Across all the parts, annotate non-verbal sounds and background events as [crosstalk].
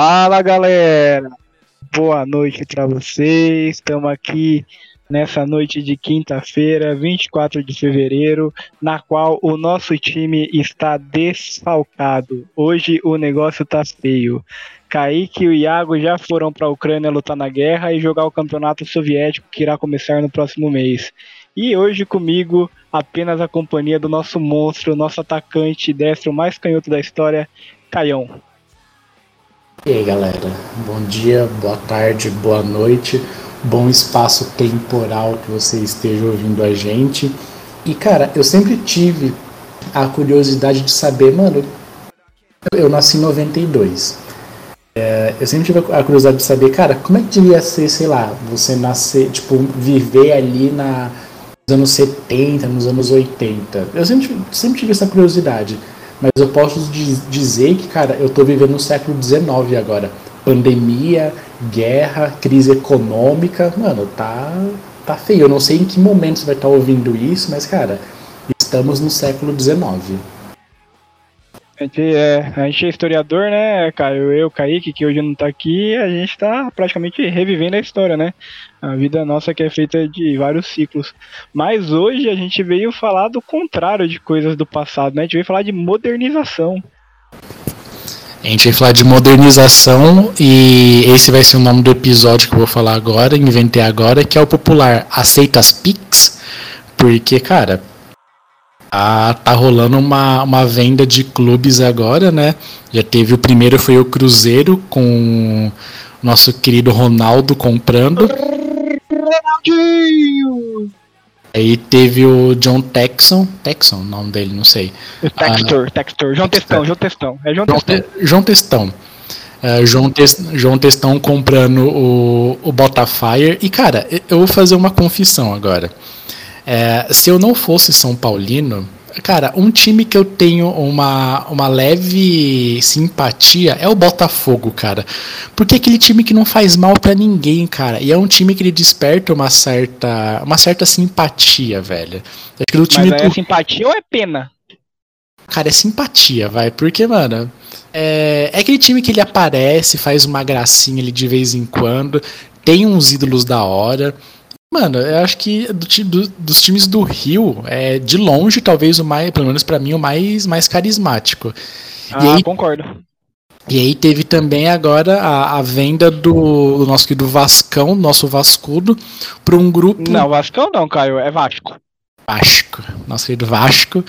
Fala galera, boa noite para vocês. Estamos aqui nessa noite de quinta-feira, 24 de fevereiro, na qual o nosso time está desfalcado. Hoje o negócio tá feio. Kaique e o Iago já foram para a Ucrânia lutar na guerra e jogar o campeonato soviético que irá começar no próximo mês. E hoje comigo apenas a companhia do nosso monstro, nosso atacante destro mais canhoto da história, Caião. E aí galera, bom dia, boa tarde, boa noite, bom espaço temporal que você esteja ouvindo a gente. E cara, eu sempre tive a curiosidade de saber, mano, eu nasci em 92. É, eu sempre tive a curiosidade de saber, cara, como é que devia ser, sei lá, você nascer, tipo, viver ali na, nos anos 70, nos anos 80. Eu sempre, sempre tive essa curiosidade. Mas eu posso dizer que, cara, eu tô vivendo no século XIX agora. Pandemia, guerra, crise econômica, mano, tá, tá feio. Eu não sei em que momento você vai estar tá ouvindo isso, mas, cara, estamos no século XIX. A gente, é, a gente é historiador, né, Caio? Eu, Kaique, que hoje não tá aqui, a gente tá praticamente revivendo a história, né? A vida nossa que é feita de vários ciclos. Mas hoje a gente veio falar do contrário de coisas do passado, né? A gente veio falar de modernização. A gente vai falar de modernização e esse vai ser o nome do episódio que eu vou falar agora, inventei agora, que é o popular Aceita as Pix, porque, cara, ah, tá rolando uma, uma venda de clubes agora, né? Já teve o primeiro foi o Cruzeiro com nosso querido Ronaldo comprando. Ronaldinho! Aí teve o John Texon, Texon, o nome dele, não sei. Textor, ah, Textor, João Testão, João Testão. É João Testão. João Testão. Uh, João, João Testão comprando o, o Botafire. E, cara, eu vou fazer uma confissão agora. É, se eu não fosse São Paulino, cara, um time que eu tenho uma, uma leve simpatia é o Botafogo, cara. Porque é aquele time que não faz mal para ninguém, cara. E é um time que ele desperta uma certa, uma certa simpatia, velho. Aquele time Mas é do... simpatia ou é pena? Cara, é simpatia, vai. Porque, mano, é, é aquele time que ele aparece, faz uma gracinha ali de vez em quando, tem uns ídolos da hora. Mano, eu acho que do, do, dos times do Rio, é de longe, talvez o mais, pelo menos para mim, o mais, mais carismático. Ah, e aí, concordo. E aí teve também agora a, a venda do, do nosso querido Vascão, nosso Vascudo, para um grupo. Não, Vascão não, Caio, é Vasco. Vasco, nosso querido Vasco,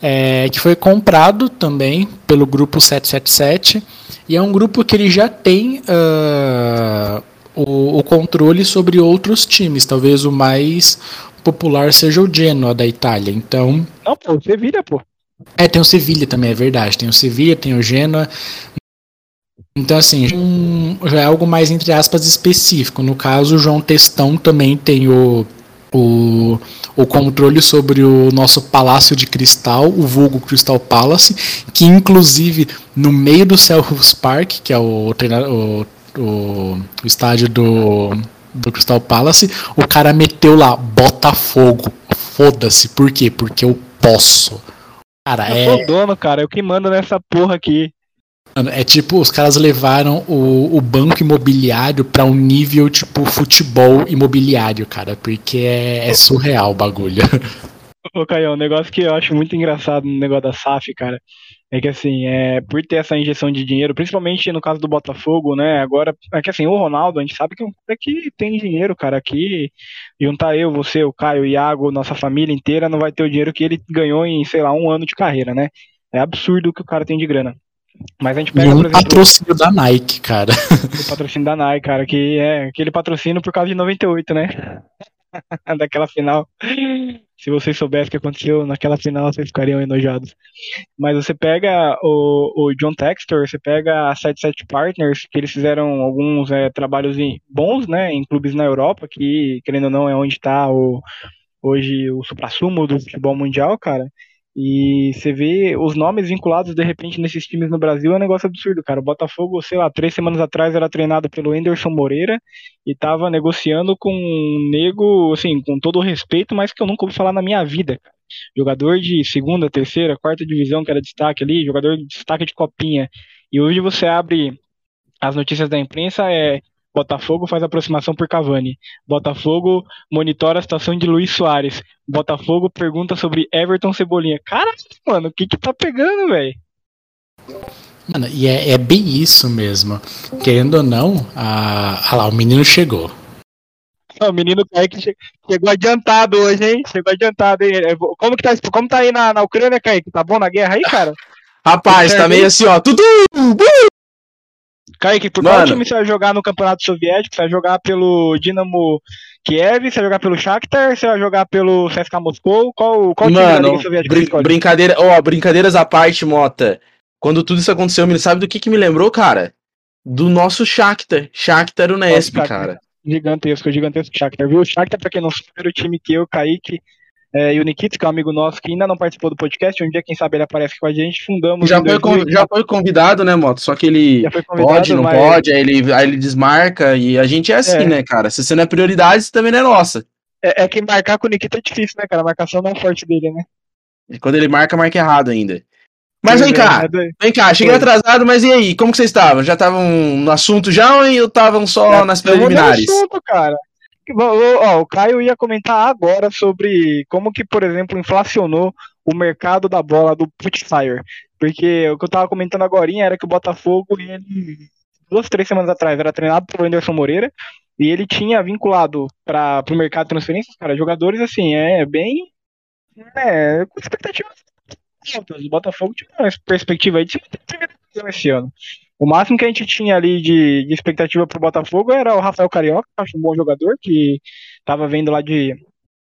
é, que foi comprado também pelo grupo 777. E é um grupo que ele já tem. Uh, o, o controle sobre outros times. Talvez o mais popular seja o Genoa da Itália. Então. Não, pô, o Sevilha, pô. É, tem o Sevilha também, é verdade. Tem o Sevilha, tem o Genoa. Então, assim, um, já é algo mais, entre aspas, específico. No caso, o João Testão também tem o, o, o controle sobre o nosso Palácio de Cristal, o vulgo Crystal Palace, que inclusive no meio do Selhurst Park, que é o, o o, o estádio do, do Crystal Palace, o cara meteu lá Botafogo. Foda-se, por quê? Porque eu posso. Cara, eu é. Sou dono, cara, eu que mando nessa porra aqui. É tipo, os caras levaram o, o banco imobiliário para um nível tipo futebol imobiliário, cara, porque é, é surreal o bagulho. [laughs] Ô, Caio, um negócio que eu acho muito engraçado no negócio da SAF, cara, é que assim, é, por ter essa injeção de dinheiro, principalmente no caso do Botafogo, né? Agora, é que assim, o Ronaldo, a gente sabe que é que tem dinheiro, cara. Aqui, juntar eu, você, o Caio, o Iago, nossa família inteira, não vai ter o dinheiro que ele ganhou em, sei lá, um ano de carreira, né? É absurdo o que o cara tem de grana. Mas a gente pega, e um exemplo, patrocínio da Nike, cara. [laughs] O patrocínio da Nike, cara, que é aquele patrocínio por causa de 98, né? [laughs] Daquela final. Se vocês soubessem o que aconteceu naquela final, vocês ficariam enojados. Mas você pega o, o John Textor, você pega a 77 Partners, que eles fizeram alguns é, trabalhos bons, né, em clubes na Europa, que, querendo ou não, é onde está hoje o supra-sumo do futebol mundial, cara. E você vê os nomes vinculados de repente nesses times no Brasil é um negócio absurdo, cara. O Botafogo, sei lá, três semanas atrás era treinado pelo Anderson Moreira e tava negociando com um nego, assim, com todo o respeito, mas que eu nunca ouvi falar na minha vida. Jogador de segunda, terceira, quarta divisão, que era destaque ali, jogador de destaque de copinha. E hoje você abre as notícias da imprensa é Botafogo faz aproximação por Cavani. Botafogo monitora a situação de Luiz Soares. Botafogo pergunta sobre Everton Cebolinha. Cara, mano, o que que tá pegando, velho? Mano, e é, é, bem isso mesmo. Querendo ou não, a... Ah lá, o menino chegou. O menino Kaique chegou adiantado hoje, hein? Chegou adiantado, hein? Como que tá, como tá aí na, na Ucrânia, Kaique? Tá bom na guerra aí, cara? Rapaz, tá meio assim, ó. Tudo. Kaique, por Mano. qual time você vai jogar no Campeonato Soviético? Você vai jogar pelo Dinamo Kiev? Você vai jogar pelo Shakhtar? Você vai jogar pelo CSKA Moscou? Qual, qual Mano, time da Liga Soviética brin brincadeira, ó, brincadeiras à parte, Mota. Quando tudo isso aconteceu, me sabe do que que me lembrou, cara? Do nosso Shakhtar. Shakhtar Unesp, cara. Gigantesco, gigantesco Shakhtar, viu? O Shakhtar, pra quem não sabe, era o time que eu, Kaique, é, e o Nikita, que é um amigo nosso que ainda não participou do podcast, um dia, quem sabe, ele aparece com a gente, fundamos. Já, foi, 2000... já foi convidado, né, Moto? Só que ele pode, não mas... pode, aí ele, aí ele desmarca, e a gente é assim, é. né, cara? Se você não é prioridade, você também não é nossa. É, é que marcar com o Nikita é difícil, né, cara? A marcação não é forte dele, né? E quando ele marca, marca errado ainda. Mas vem cá, é, vem cá, cheguei atrasado, mas e aí? Como que vocês estavam? Já estavam no assunto já ou estavam só nas preliminares? assunto, cara. Ó, o Caio ia comentar agora sobre como que, por exemplo, inflacionou o mercado da bola do Putfire. Porque o que eu tava comentando agora era que o Botafogo, ele, duas, três semanas atrás, era treinado pelo Anderson Moreira, e ele tinha vinculado para o mercado de transferências, cara, jogadores assim, é bem. É, com expectativas altas. O Botafogo tinha uma perspectiva aí de esse ano. O máximo que a gente tinha ali de, de expectativa pro Botafogo era o Rafael Carioca, que acho um bom jogador, que tava vendo lá de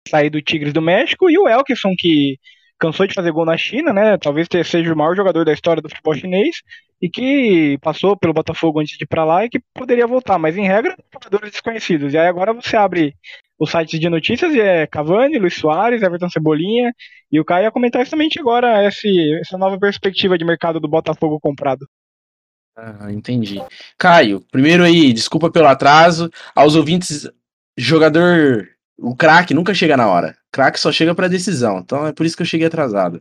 sair do Tigres do México, e o Elkson, que cansou de fazer gol na China, né? Talvez seja o maior jogador da história do futebol chinês, e que passou pelo Botafogo antes de ir pra lá e que poderia voltar, mas em regra, jogadores desconhecidos. E aí agora você abre os sites de notícias e é Cavani, Luiz Soares, Everton Cebolinha, e o Caio ia comentar justamente agora esse, essa nova perspectiva de mercado do Botafogo comprado. Ah, entendi. Caio, primeiro aí, desculpa pelo atraso. Aos ouvintes, jogador. O craque nunca chega na hora. Craque só chega para decisão. Então é por isso que eu cheguei atrasado.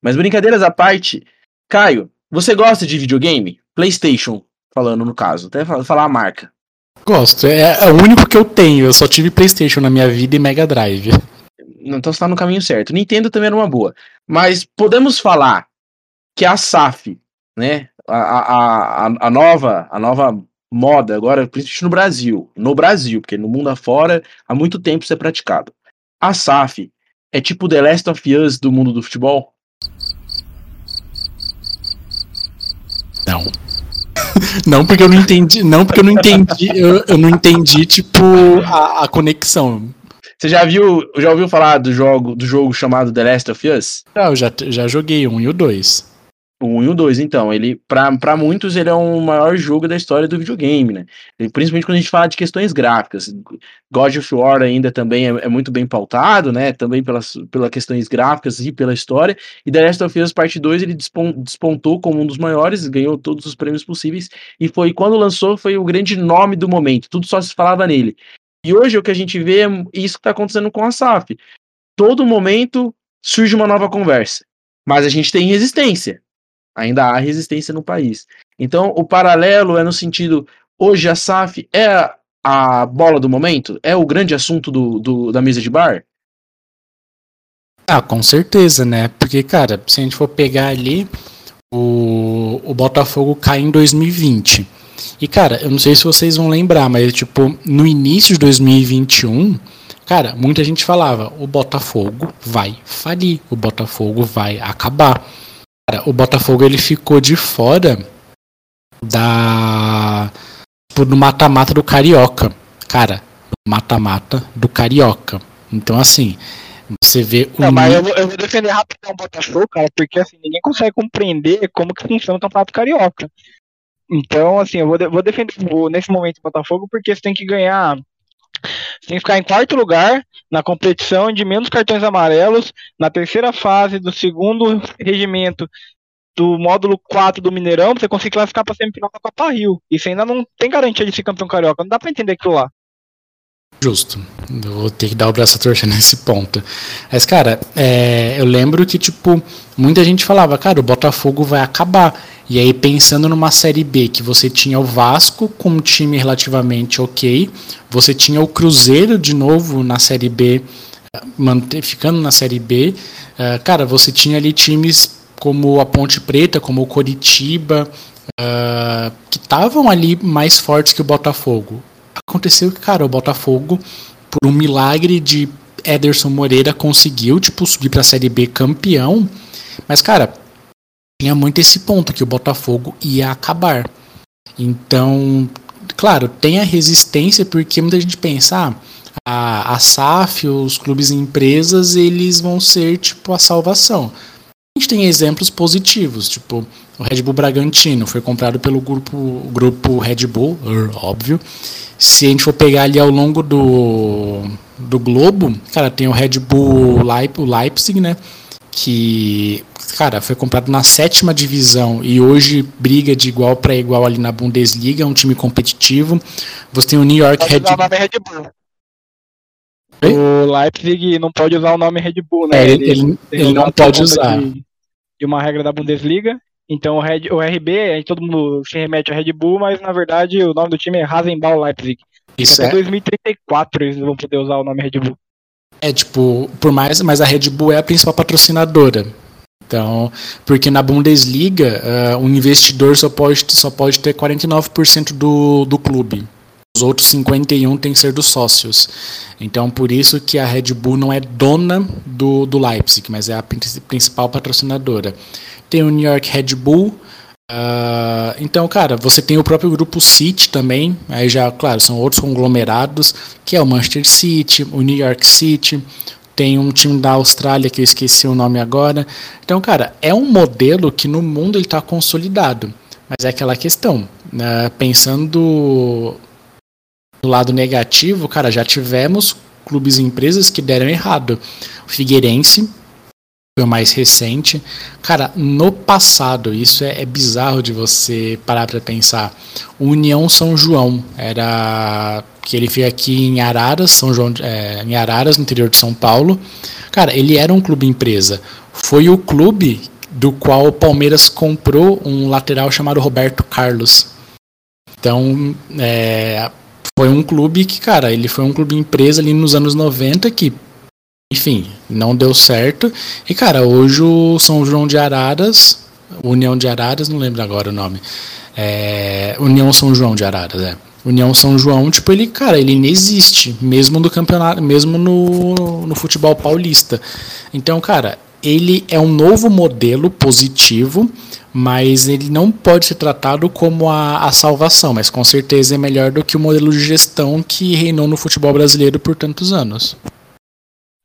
Mas brincadeiras à parte, Caio, você gosta de videogame? PlayStation, falando no caso. Até falar a marca. Gosto. É, é o único que eu tenho. Eu só tive PlayStation na minha vida e Mega Drive. Então você tá no caminho certo. Nintendo também era uma boa. Mas podemos falar que a SAF, né? A, a, a, nova, a nova moda agora, principalmente no Brasil, no Brasil, porque no mundo afora há muito tempo isso é praticado. A SAF é tipo The Last of Us do mundo do futebol? Não. [laughs] não, porque eu não entendi. Não, porque eu não entendi. Eu, eu não entendi, tipo, a, a conexão. Você já viu, já ouviu falar do jogo, do jogo chamado The Last of Us? Não, eu já, já joguei um e o dois. O 1 e o 2, então. Ele, para muitos, ele é o maior jogo da história do videogame, né? Principalmente quando a gente fala de questões gráficas. God of War ainda também é, é muito bem pautado, né? Também pelas, pelas questões gráficas e pela história. E The Last of Us Parte 2 ele despontou como um dos maiores, ganhou todos os prêmios possíveis. E foi quando lançou, foi o grande nome do momento. Tudo só se falava nele. E hoje o que a gente vê é isso que está acontecendo com a SAF. Todo momento surge uma nova conversa. Mas a gente tem resistência Ainda há resistência no país. Então, o paralelo é no sentido: hoje a SAF é a bola do momento? É o grande assunto do, do, da mesa de bar? Ah, com certeza, né? Porque, cara, se a gente for pegar ali, o, o Botafogo cai em 2020. E, cara, eu não sei se vocês vão lembrar, mas, tipo, no início de 2021, cara, muita gente falava: o Botafogo vai falir, o Botafogo vai acabar. Cara, o Botafogo ele ficou de fora da do mata-mata do Carioca. Cara, mata-mata do Carioca. Então assim, você vê o. Não, mas eu, eu vou defender rapidão o Botafogo, cara, porque assim, ninguém consegue compreender como que funciona o Campeonato Carioca. Então, assim, eu vou, vou defender nesse momento o Botafogo porque você tem que ganhar você tem que ficar em quarto lugar na competição de menos cartões amarelos, na terceira fase do segundo regimento do módulo 4 do Mineirão, você conseguir classificar para semifinal da Copa Rio. Isso ainda não tem garantia de ser campeão carioca. Não dá para entender aquilo lá. Justo. Eu vou ter que dar o braço a torcer [laughs] nesse ponto. Mas, cara, é, eu lembro que, tipo, muita gente falava, cara, o Botafogo vai acabar. E aí, pensando numa Série B, que você tinha o Vasco com um time relativamente ok, você tinha o Cruzeiro de novo na Série B, ficando na Série B. Uh, cara, você tinha ali times como a Ponte Preta, como o Coritiba, uh, que estavam ali mais fortes que o Botafogo aconteceu que, cara, o Botafogo, por um milagre de Ederson Moreira, conseguiu, tipo, subir pra Série B campeão. Mas, cara, tinha muito esse ponto que o Botafogo ia acabar. Então, claro, tem a resistência, porque muita gente pensa, ah, a, a SAF, os clubes e empresas, eles vão ser, tipo, a salvação. A gente tem exemplos positivos, tipo, o Red Bull Bragantino foi comprado pelo grupo, grupo Red Bull, óbvio, se a gente for pegar ali ao longo do, do globo, cara, tem o Red Bull Leip, o Leipzig, né? Que, cara, foi comprado na sétima divisão e hoje briga de igual para igual ali na Bundesliga, é um time competitivo. Você tem o New York Red Bull. Red Bull. O Leipzig não pode usar o nome Red Bull, né? É, ele, ele, ele não pode usar. De, de uma regra da Bundesliga então o, Red, o RB, aí todo mundo se remete ao Red Bull, mas na verdade o nome do time é Rasenball Leipzig. Isso Até é. 2034 eles vão poder usar o nome Red Bull. É tipo, por mais, mas a Red Bull é a principal patrocinadora. Então, porque na Bundesliga, uh, o investidor só pode, só pode ter 49% do, do clube. Os outros 51 tem que ser dos sócios. Então, por isso que a Red Bull não é dona do, do Leipzig, mas é a principal patrocinadora tem o New York Red Bull. Uh, então, cara, você tem o próprio grupo City também. Aí já, claro, são outros conglomerados, que é o Manchester City, o New York City. Tem um time da Austrália que eu esqueci o nome agora. Então, cara, é um modelo que no mundo ele está consolidado. Mas é aquela questão, né? pensando do lado negativo, cara, já tivemos clubes e empresas que deram errado. O Figueirense foi o mais recente. Cara, no passado, isso é, é bizarro de você parar para pensar. União São João era que ele fica aqui em Araras, São João, é, em Araras, no interior de São Paulo. Cara, ele era um clube empresa. Foi o clube do qual o Palmeiras comprou um lateral chamado Roberto Carlos. Então, é, foi um clube que, cara, ele foi um clube empresa ali nos anos 90 que enfim, não deu certo. E, cara, hoje o São João de Araras, União de Araras, não lembro agora o nome. É, União São João de Araras, é. União São João, tipo, ele, cara, ele inexiste, mesmo no campeonato, mesmo no, no futebol paulista. Então, cara, ele é um novo modelo positivo, mas ele não pode ser tratado como a, a salvação, mas com certeza é melhor do que o modelo de gestão que reinou no futebol brasileiro por tantos anos.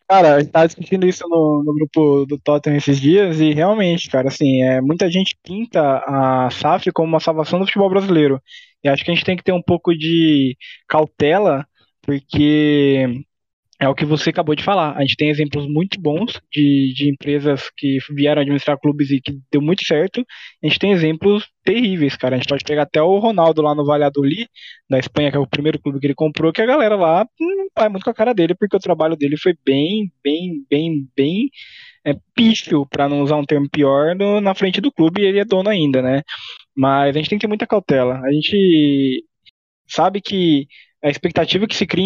Cara, a gente tava discutindo isso no, no grupo do Tottenham esses dias e realmente, cara, assim, é, muita gente pinta a SAF como uma salvação do futebol brasileiro. E acho que a gente tem que ter um pouco de cautela, porque é o que você acabou de falar. A gente tem exemplos muito bons de, de empresas que vieram administrar clubes e que deu muito certo. A gente tem exemplos terríveis, cara. A gente pode pegar até o Ronaldo lá no Valladolid, da Espanha, que é o primeiro clube que ele comprou, que a galera lá hum, vai muito com a cara dele, porque o trabalho dele foi bem, bem, bem, bem é, pífio, para não usar um termo pior, no, na frente do clube e ele é dono ainda, né? Mas a gente tem que ter muita cautela. A gente sabe que a expectativa que se cria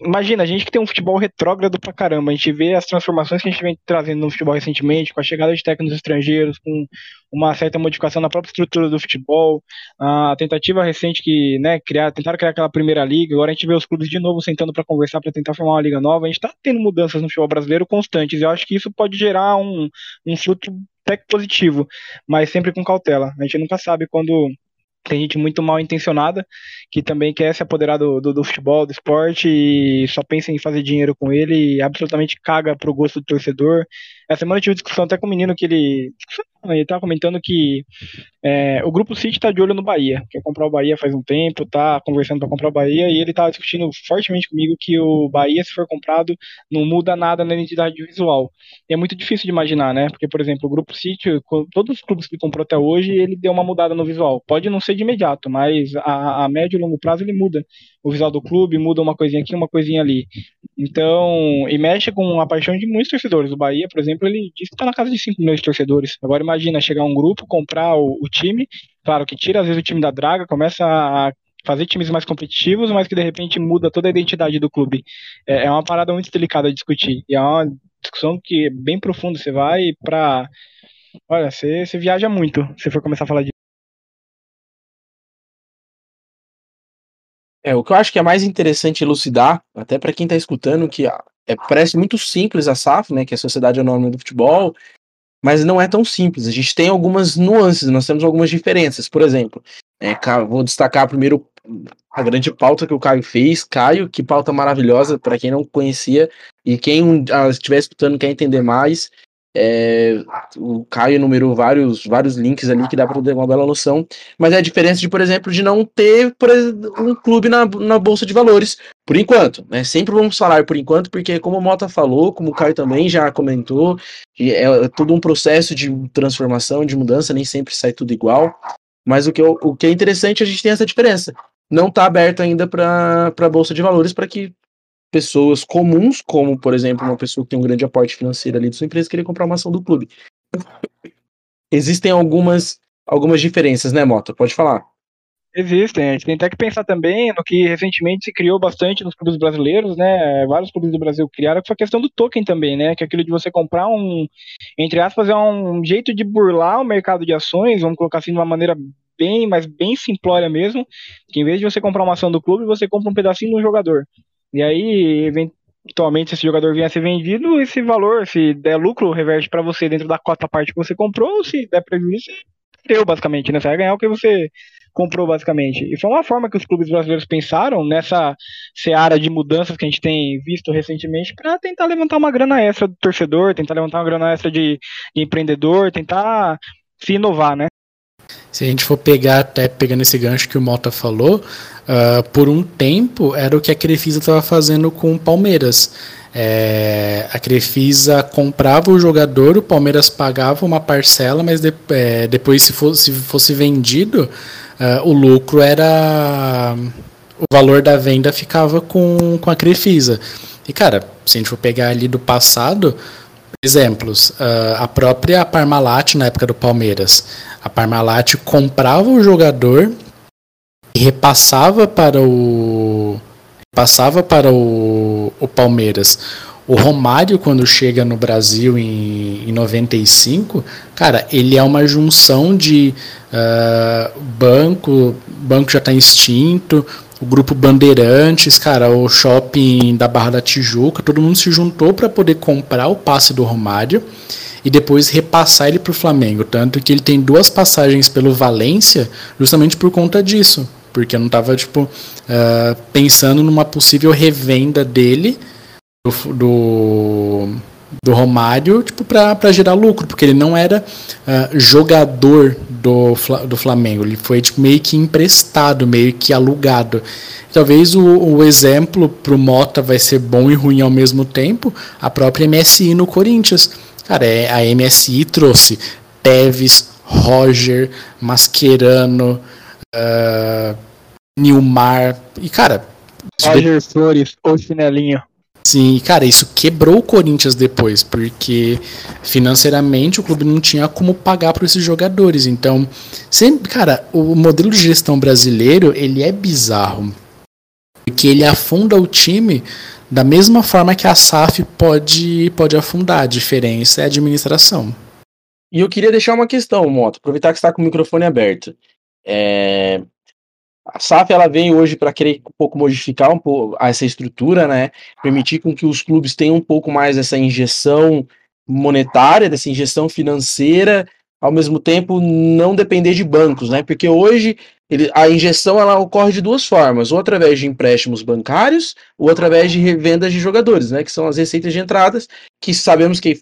Imagina, a gente que tem um futebol retrógrado pra caramba, a gente vê as transformações que a gente vem trazendo no futebol recentemente, com a chegada de técnicos estrangeiros, com uma certa modificação na própria estrutura do futebol, a tentativa recente que, né, criar, tentaram criar aquela primeira liga, agora a gente vê os clubes de novo sentando para conversar para tentar formar uma liga nova, a gente tá tendo mudanças no futebol brasileiro constantes, e eu acho que isso pode gerar um, um fruto até positivo, mas sempre com cautela. A gente nunca sabe quando tem gente muito mal intencionada que também quer se apoderar do, do, do, futebol, do esporte e só pensa em fazer dinheiro com ele e absolutamente caga pro gosto do torcedor. Essa semana eu tive discussão até com um menino que ele. Ele tava comentando que é, o grupo City tá de olho no Bahia, quer comprar o Bahia faz um tempo, tá conversando para comprar o Bahia, e ele tava discutindo fortemente comigo que o Bahia, se for comprado, não muda nada na identidade visual. E é muito difícil de imaginar, né? Porque, por exemplo, o grupo City, todos os clubes que comprou até hoje, ele deu uma mudada no visual. Pode não ser de imediato, mas a, a médio e longo prazo ele muda o visual do clube, muda uma coisinha aqui, uma coisinha ali. Então, e mexe com a paixão de muitos torcedores. O Bahia, por exemplo, ele disse que está na casa de 5 milhões de torcedores. Agora imagina chegar um grupo, comprar o, o time, claro que tira às vezes o time da draga, começa a fazer times mais competitivos, mas que de repente muda toda a identidade do clube. É, é uma parada muito delicada de discutir. E é uma discussão que é bem profunda. Você vai para. Olha, você, você viaja muito se for começar a falar de É, o que eu acho que é mais interessante elucidar, até para quem está escutando, que é, parece muito simples a SAF, né, que é a Sociedade Anônima do Futebol, mas não é tão simples. A gente tem algumas nuances, nós temos algumas diferenças. Por exemplo, é, vou destacar primeiro a grande pauta que o Caio fez. Caio, que pauta maravilhosa, para quem não conhecia e quem estiver escutando quer entender mais. É, o Caio enumerou vários, vários links ali que dá para ter uma bela noção, mas é a diferença de, por exemplo, de não ter um clube na, na Bolsa de Valores, por enquanto. Né? Sempre vamos falar por enquanto, porque como o Mota falou, como o Caio também já comentou, é, é todo um processo de transformação, de mudança, nem sempre sai tudo igual. Mas o que, o que é interessante, a gente tem essa diferença. Não está aberto ainda para a Bolsa de Valores para que pessoas comuns, como, por exemplo, uma pessoa que tem um grande aporte financeiro ali de sua empresa, querer comprar uma ação do clube. Existem algumas, algumas diferenças, né, Mota? Pode falar. Existem, a gente tem até que pensar também no que recentemente se criou bastante nos clubes brasileiros, né? Vários clubes do Brasil criaram, que foi a questão do token também, né? Que é aquilo de você comprar um, entre aspas, é um jeito de burlar o mercado de ações, vamos colocar assim de uma maneira bem, mas bem simplória mesmo, que em vez de você comprar uma ação do clube, você compra um pedacinho do jogador. E aí, eventualmente, se esse jogador vier a ser vendido, esse valor, se der lucro, reverte para você dentro da cota parte que você comprou, ou se der prejuízo, deu basicamente, né? Você vai ganhar o que você comprou basicamente. E foi uma forma que os clubes brasileiros pensaram nessa seara de mudanças que a gente tem visto recentemente para tentar levantar uma grana extra do torcedor, tentar levantar uma grana extra de, de empreendedor, tentar se inovar, né? Se a gente for pegar, até pegando esse gancho que o Mota falou, uh, por um tempo era o que a Crefisa estava fazendo com o Palmeiras. É, a Crefisa comprava o jogador, o Palmeiras pagava uma parcela, mas de, é, depois, se fosse, se fosse vendido, uh, o lucro era. O valor da venda ficava com, com a Crefisa. E, cara, se a gente for pegar ali do passado, exemplos, uh, a própria Parmalat na época do Palmeiras. A Parmalat comprava o jogador e repassava para o passava para o, o Palmeiras. O Romário, quando chega no Brasil em, em 95, cara, ele é uma junção de uh, banco, banco já está extinto, o grupo Bandeirantes, cara, o shopping da Barra da Tijuca, todo mundo se juntou para poder comprar o passe do Romário e depois repassar ele para o Flamengo. Tanto que ele tem duas passagens pelo Valência justamente por conta disso. Porque eu não estava tipo, uh, pensando numa possível revenda dele do, do, do Romário tipo, para gerar lucro, porque ele não era uh, jogador do, do Flamengo, ele foi tipo, meio que emprestado, meio que alugado. Talvez o, o exemplo para o Mota vai ser bom e ruim ao mesmo tempo, a própria MSI no Corinthians. Cara, é, a MSI trouxe Teves, Roger, Mascherano, uh, Nilmar. E, cara. Roger Flores, o chinelinho. Sim, cara, isso quebrou o Corinthians depois, porque financeiramente o clube não tinha como pagar para esses jogadores. Então, sempre, cara, o modelo de gestão brasileiro, ele é bizarro. Porque ele afunda o time da mesma forma que a SAF pode, pode afundar, a diferença é a administração. E eu queria deixar uma questão, Moto, aproveitar que está com o microfone aberto. É... A SAF ela vem hoje para querer um pouco modificar um pouco essa estrutura, né? Permitir com que os clubes tenham um pouco mais essa injeção monetária, dessa injeção financeira, ao mesmo tempo não depender de bancos, né? Porque hoje ele, a injeção ela ocorre de duas formas, ou através de empréstimos bancários, ou através de revendas de jogadores, né, que são as receitas de entradas, que sabemos que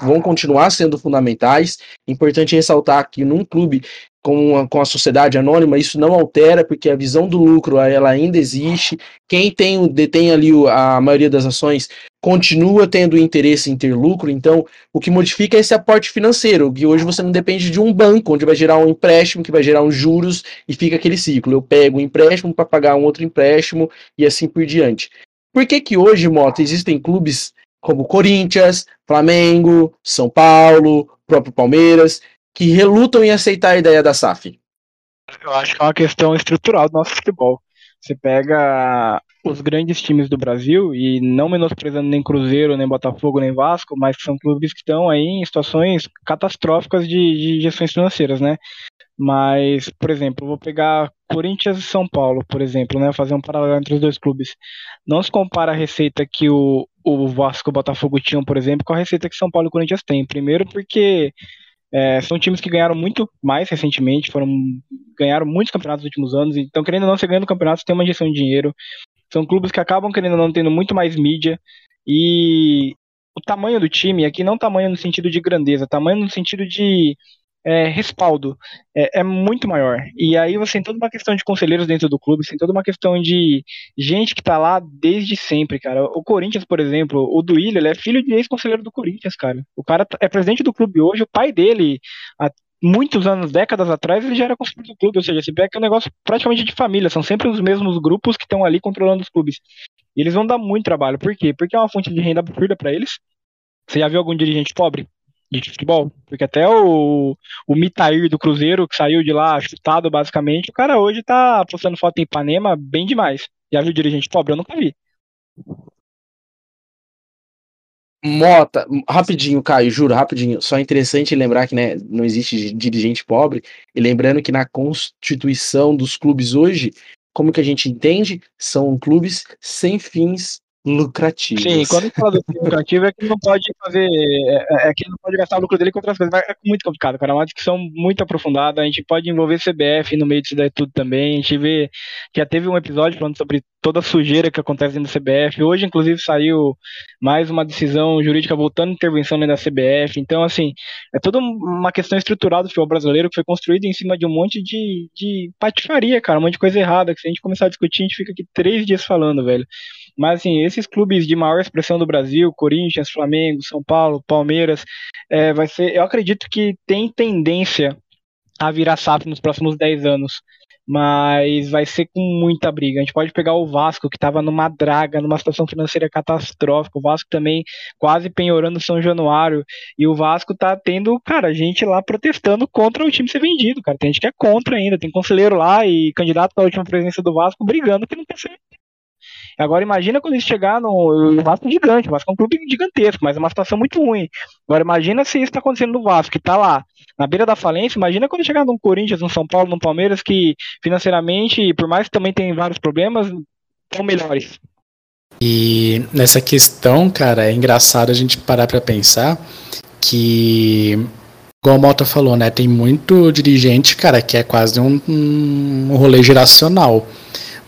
vão continuar sendo fundamentais. Importante ressaltar que num clube com a, com a sociedade anônima, isso não altera, porque a visão do lucro ela ainda existe. Quem tem detém ali a maioria das ações continua tendo interesse em ter lucro, então o que modifica é esse aporte financeiro, que hoje você não depende de um banco, onde vai gerar um empréstimo, que vai gerar uns juros e fica aquele ciclo. Eu pego um empréstimo para pagar um outro empréstimo e assim por diante. Por que que hoje, Mota, existem clubes como Corinthians, Flamengo, São Paulo, próprio Palmeiras, que relutam em aceitar a ideia da SAF? Eu acho que é uma questão estrutural do nosso futebol. Você pega os grandes times do Brasil, e não menosprezando nem Cruzeiro, nem Botafogo, nem Vasco, mas são clubes que estão aí em situações catastróficas de, de gestões financeiras, né? Mas, por exemplo, vou pegar Corinthians e São Paulo, por exemplo, né? Fazer um paralelo entre os dois clubes. Não se compara a receita que o, o Vasco e o Botafogo tinham, por exemplo, com a receita que São Paulo e Corinthians têm. Primeiro porque é, são times que ganharam muito mais recentemente, foram ganharam muitos campeonatos nos últimos anos, então querendo ou não, você ganhando campeonatos tem uma injeção de dinheiro. São clubes que acabam querendo ou não tendo muito mais mídia e o tamanho do time aqui não tamanho no sentido de grandeza, tamanho no sentido de é, respaldo é, é, muito maior. E aí você tem toda uma questão de conselheiros dentro do clube, você tem toda uma questão de gente que tá lá desde sempre, cara. O Corinthians, por exemplo, o Duílio, ele é filho de ex-conselheiro do Corinthians, cara. O cara é presidente do clube hoje, o pai dele, há muitos anos, décadas atrás, ele já era conselheiro do clube, ou seja, esse pega é um negócio praticamente de família, são sempre os mesmos grupos que estão ali controlando os clubes. E eles vão dar muito trabalho. Por quê? Porque é uma fonte de renda absurda para eles. Você já viu algum dirigente pobre? De futebol. Porque até o, o Mitair do Cruzeiro, que saiu de lá chutado basicamente, o cara hoje tá postando foto em Ipanema bem demais. Já viu dirigente pobre? Eu nunca vi. Mota, rapidinho, Caio, juro, rapidinho. Só interessante lembrar que né, não existe dirigente pobre. E lembrando que na constituição dos clubes hoje, como que a gente entende? São clubes sem fins lucrativos. Sim, quando fala do lucrativo é que não pode fazer. É, é, que não pode gastar o lucro dele com outras coisas. Mas é muito complicado, cara. É uma discussão muito aprofundada. A gente pode envolver CBF no meio disso daí tudo também. A gente vê já teve um episódio falando sobre toda a sujeira que acontece no CBF. Hoje, inclusive, saiu mais uma decisão jurídica voltando à intervenção da CBF. Então, assim, é toda uma questão estrutural do futebol brasileiro que foi construída em cima de um monte de, de patifaria, cara. Um monte de coisa errada. Que se a gente começar a discutir, a gente fica aqui três dias falando, velho. Mas, assim, esses clubes de maior expressão do Brasil, Corinthians, Flamengo, São Paulo, Palmeiras, é, vai ser. Eu acredito que tem tendência a virar SAF nos próximos 10 anos. Mas vai ser com muita briga. A gente pode pegar o Vasco, que estava numa draga, numa situação financeira catastrófica. O Vasco também quase penhorando São Januário. E o Vasco tá tendo, cara, gente lá protestando contra o time ser vendido, cara. Tem gente que é contra ainda. Tem conselheiro lá e candidato a última presença do Vasco brigando que não quer ser Agora imagina quando eles chegar no. Vasco gigante, o Vasco é um clube gigantesco, mas é uma situação muito ruim. Agora imagina se isso está acontecendo no Vasco, que está lá, na beira da falência, imagina quando chegar num Corinthians, num São Paulo, num Palmeiras, que financeiramente, por mais que também tem vários problemas, são melhores. E nessa questão, cara, é engraçado a gente parar para pensar que, igual o Mota falou, né, tem muito dirigente, cara, que é quase um, um rolê geracional.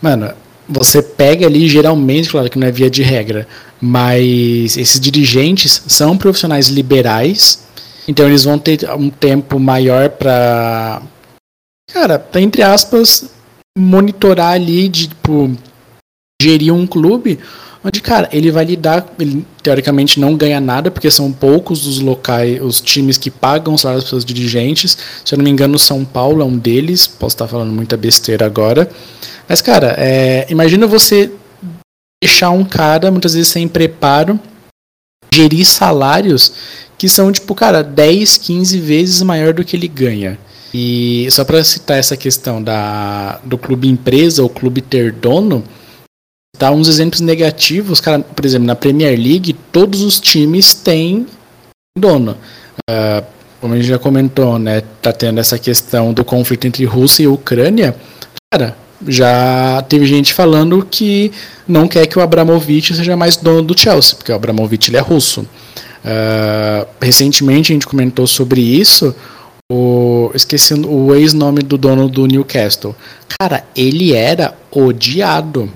Mano, você pega ali, geralmente, claro que não é via de regra, mas esses dirigentes são profissionais liberais, então eles vão ter um tempo maior para, cara, pra, entre aspas, monitorar ali, de, tipo, gerir um clube, onde, cara, ele vai lidar, ele teoricamente não ganha nada, porque são poucos os locais, os times que pagam salários para seus dirigentes. Se eu não me engano, São Paulo é um deles, posso estar falando muita besteira agora. Mas, cara, é, imagina você deixar um cara, muitas vezes sem preparo, gerir salários que são, tipo, cara, 10, 15 vezes maior do que ele ganha. E só para citar essa questão da, do clube empresa ou clube ter dono, dar uns exemplos negativos, cara, por exemplo, na Premier League, todos os times têm dono. Uh, como a gente já comentou, né, tá tendo essa questão do conflito entre Rússia e Ucrânia. Cara, já teve gente falando que não quer que o Abramovich seja mais dono do Chelsea, porque o Abramovich ele é russo. Uh, recentemente a gente comentou sobre isso. O, esqueci o ex-nome do dono do Newcastle. Cara, ele era odiado.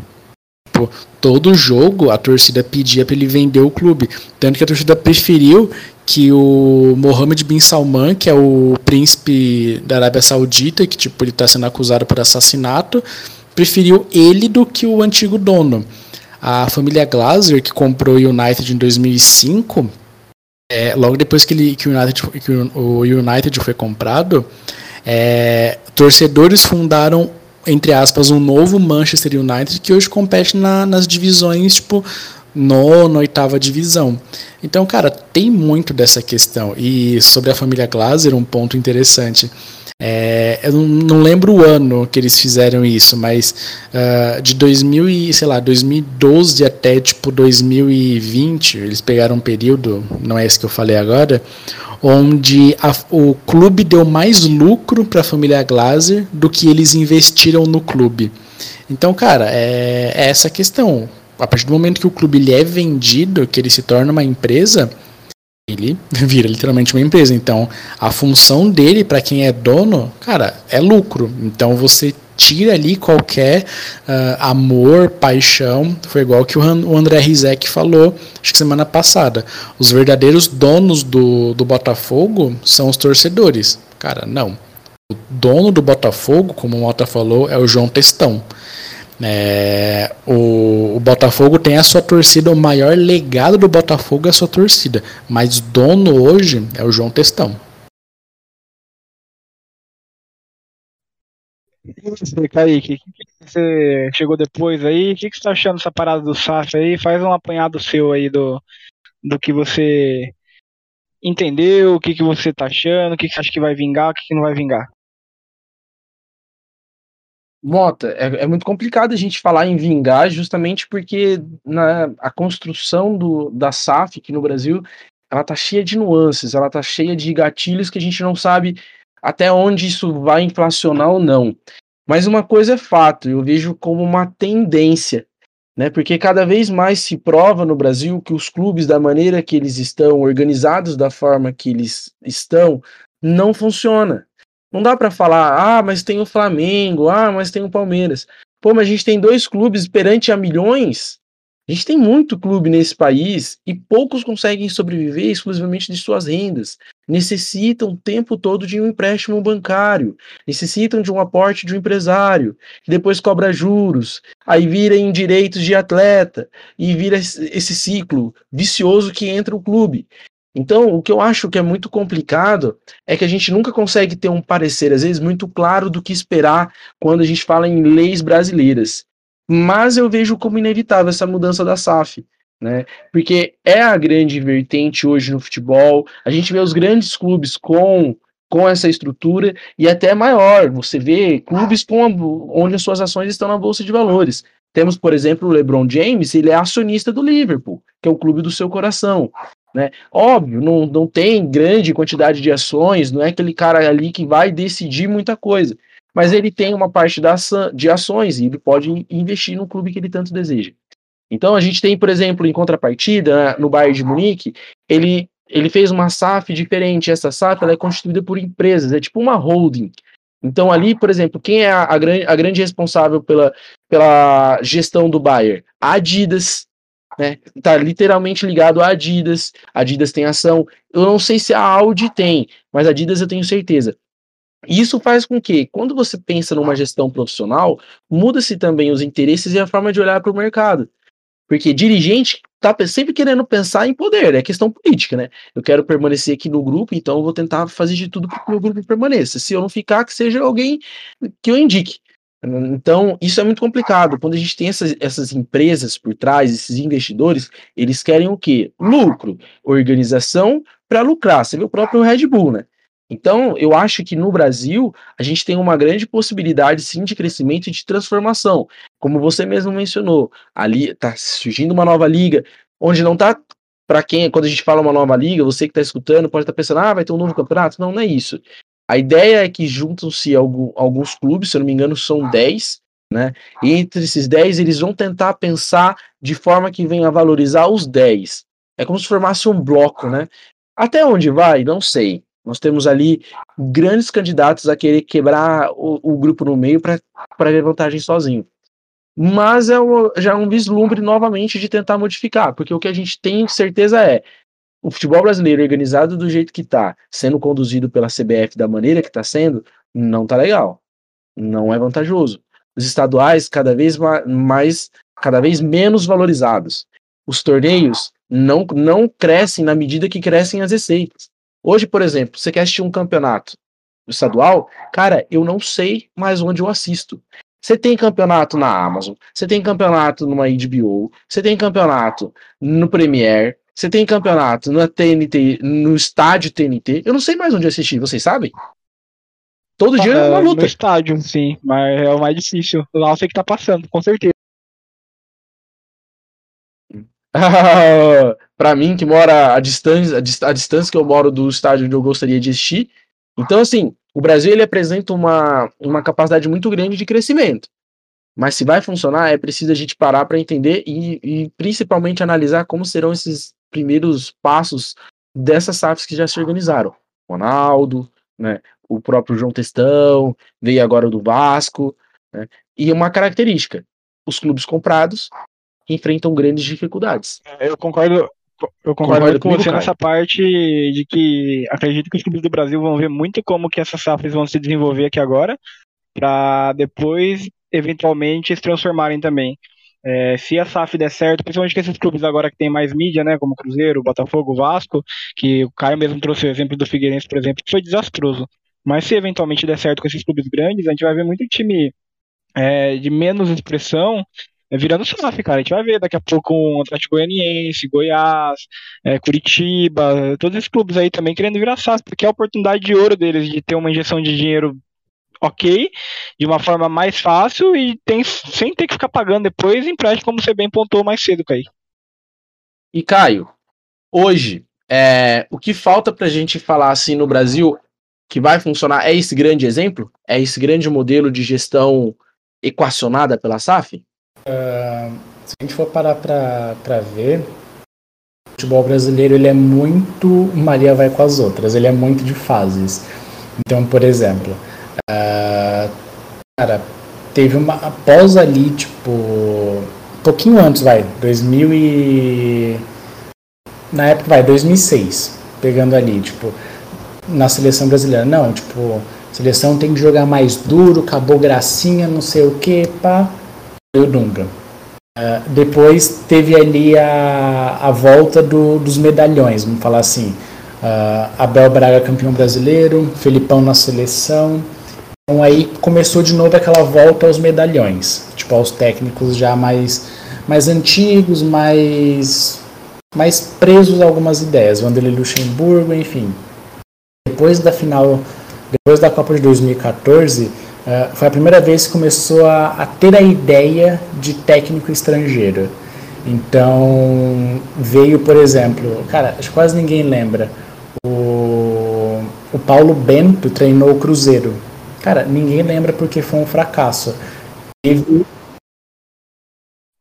Tipo, todo jogo a torcida pedia para ele vender o clube. Tanto que a torcida preferiu que o Mohammed bin Salman, que é o príncipe da Arábia Saudita, que tipo ele está sendo acusado por assassinato, preferiu ele do que o antigo dono. A família Glazer, que comprou o United em 2005, é, logo depois que, ele, que, o United, que o United foi comprado, é, torcedores fundaram, entre aspas, um novo Manchester United que hoje compete na, nas divisões, tipo, nona, oitava divisão. Então, cara, tem muito dessa questão. E sobre a família Glazer, um ponto interessante. É, eu não lembro o ano que eles fizeram isso, mas uh, de 2000 e, sei lá, 2012 até tipo 2020, eles pegaram um período, não é esse que eu falei agora, onde a, o clube deu mais lucro para a família Glazer do que eles investiram no clube. Então, cara, é, é essa questão. A partir do momento que o clube ele é vendido, que ele se torna uma empresa, ele [laughs] vira literalmente uma empresa. Então, a função dele, para quem é dono, cara, é lucro. Então, você tira ali qualquer uh, amor, paixão. Foi igual que o André Rizek falou, acho que semana passada. Os verdadeiros donos do, do Botafogo são os torcedores. Cara, não. O dono do Botafogo, como o Mota falou, é o João Testão. É, o, o, Botafogo tem a sua torcida, o maior legado do Botafogo é a sua torcida, mas dono hoje é o João Testão. Você, Kaique, que, que você chegou depois aí? O que, que você tá achando dessa parada do SAF aí? Faz um apanhado seu aí do, do que você entendeu, o que, que você tá achando, o que, que você acha que vai vingar, o que, que não vai vingar. Mota, é, é, muito complicado a gente falar em vingar, justamente porque na, a construção do, da SAF aqui no Brasil, ela tá cheia de nuances, ela tá cheia de gatilhos que a gente não sabe até onde isso vai inflacionar ou não. Mas uma coisa é fato, eu vejo como uma tendência, né? Porque cada vez mais se prova no Brasil que os clubes, da maneira que eles estão, organizados da forma que eles estão, não funciona. Não dá para falar, ah, mas tem o Flamengo, ah, mas tem o Palmeiras. Pô, mas a gente tem dois clubes perante a milhões. A gente tem muito clube nesse país e poucos conseguem sobreviver exclusivamente de suas rendas. Necessitam o tempo todo de um empréstimo bancário, necessitam de um aporte de um empresário, que depois cobra juros, aí vira em direitos de atleta e vira esse ciclo vicioso que entra o clube. Então, o que eu acho que é muito complicado é que a gente nunca consegue ter um parecer, às vezes, muito claro do que esperar quando a gente fala em leis brasileiras. Mas eu vejo como inevitável essa mudança da SAF. Né? Porque é a grande vertente hoje no futebol. A gente vê os grandes clubes com com essa estrutura e até maior. Você vê clubes com a, onde as suas ações estão na bolsa de valores. Temos, por exemplo, o LeBron James, ele é acionista do Liverpool, que é o clube do seu coração. Né? Óbvio, não, não tem grande quantidade de ações, não é aquele cara ali que vai decidir muita coisa, mas ele tem uma parte da de ações e ele pode investir no clube que ele tanto deseja. Então a gente tem, por exemplo, em contrapartida, né, no Bayern de Munique, ele, ele fez uma SAF diferente. Essa SAF ela é constituída por empresas, é tipo uma holding. Então ali, por exemplo, quem é a, a, a grande responsável pela, pela gestão do Bayern? A Adidas, né? Tá literalmente ligado à Adidas. Adidas tem ação. Eu não sei se a Audi tem, mas a Adidas eu tenho certeza. Isso faz com que, quando você pensa numa gestão profissional, muda-se também os interesses e a forma de olhar para o mercado. Porque dirigente tá sempre querendo pensar em poder, é questão política, né? Eu quero permanecer aqui no grupo, então eu vou tentar fazer de tudo para que o meu grupo permaneça. Se eu não ficar, que seja alguém que eu indique. Então, isso é muito complicado. Quando a gente tem essas, essas empresas por trás, esses investidores, eles querem o quê? Lucro, organização para lucrar. Você vê o próprio Red Bull, né? Então, eu acho que no Brasil a gente tem uma grande possibilidade sim de crescimento e de transformação. Como você mesmo mencionou, ali está surgindo uma nova liga, onde não está para quem, quando a gente fala uma nova liga, você que está escutando pode estar tá pensando, ah, vai ter um novo campeonato. Não, não é isso. A ideia é que juntam-se alguns clubes, se eu não me engano, são 10, né? E entre esses 10, eles vão tentar pensar de forma que venha a valorizar os 10. É como se formasse um bloco, né? Até onde vai? Não sei. Nós temos ali grandes candidatos a querer quebrar o, o grupo no meio para ver vantagem sozinho. Mas é o, já é um vislumbre novamente de tentar modificar, porque o que a gente tem certeza é o futebol brasileiro organizado do jeito que tá, sendo conduzido pela CBF da maneira que tá sendo, não tá legal. Não é vantajoso. Os estaduais cada vez mais, cada vez menos valorizados. Os torneios não, não crescem na medida que crescem as receitas. Hoje, por exemplo, você quer assistir um campeonato estadual, cara, eu não sei mais onde eu assisto. Você tem campeonato na Amazon, você tem campeonato numa HBO, você tem campeonato no Premiere, você tem campeonato na TNT, no estádio TNT. Eu não sei mais onde assistir, vocês sabem? Todo dia é uma luta. No estádio, sim, mas é o mais difícil. Lá eu sei que tá passando, com certeza. [laughs] para mim, que mora a distância, a, dist a distância que eu moro do estádio onde eu gostaria de assistir. Então, assim, o Brasil ele apresenta uma, uma capacidade muito grande de crescimento. Mas se vai funcionar, é preciso a gente parar para entender e, e, principalmente analisar como serão esses primeiros passos dessas SAFs que já se organizaram. Ronaldo, né, o próprio João Testão, veio agora do Vasco. Né, e uma característica: os clubes comprados enfrentam grandes dificuldades. Eu concordo, eu concordo, concordo com você nessa parte de que acredito que os clubes do Brasil vão ver muito como que essas SAFs vão se desenvolver aqui agora, para depois, eventualmente, se transformarem também. É, se a SAF der certo, principalmente com esses clubes agora que tem mais mídia, né, como Cruzeiro, Botafogo, Vasco, que o Caio mesmo trouxe o exemplo do Figueirense, por exemplo, que foi desastroso. Mas se eventualmente der certo com esses clubes grandes, a gente vai ver muito time é, de menos expressão é virando SAF, cara. A gente vai ver daqui a pouco um Atlético Goianiense, Goiás, é, Curitiba, todos esses clubes aí também querendo virar SAF, porque é a oportunidade de ouro deles de ter uma injeção de dinheiro ok, de uma forma mais fácil e tem, sem ter que ficar pagando depois empréstimo, como você bem pontuou mais cedo, Caí. E Caio, hoje, é, o que falta pra gente falar assim no Brasil que vai funcionar é esse grande exemplo? É esse grande modelo de gestão equacionada pela SAF? Uh, se a gente for parar para ver, o futebol brasileiro ele é muito Maria vai com as outras, ele é muito de fases. Então, por exemplo, uh, cara, teve uma após ali, tipo, um pouquinho antes, vai, 2000 e na época vai 2006, pegando ali, tipo, na seleção brasileira, não, tipo, seleção tem que jogar mais duro, acabou gracinha, não sei o que, pá o Dunga. Uh, depois teve ali a, a volta do, dos medalhões, vamos falar assim. Uh, Abel Braga campeão brasileiro, Felipão na seleção. Então aí começou de novo aquela volta aos medalhões, tipo aos técnicos já mais, mais antigos, mais, mais presos a algumas ideias. Vanderlei Luxemburgo, enfim. Depois da final, depois da Copa de 2014 Uh, foi a primeira vez que começou a, a, ter a ideia de técnico estrangeiro. Então, veio, por exemplo, cara, acho que quase ninguém lembra, o, o Paulo Bento treinou o Cruzeiro. Cara, ninguém lembra porque foi um fracasso. Teve...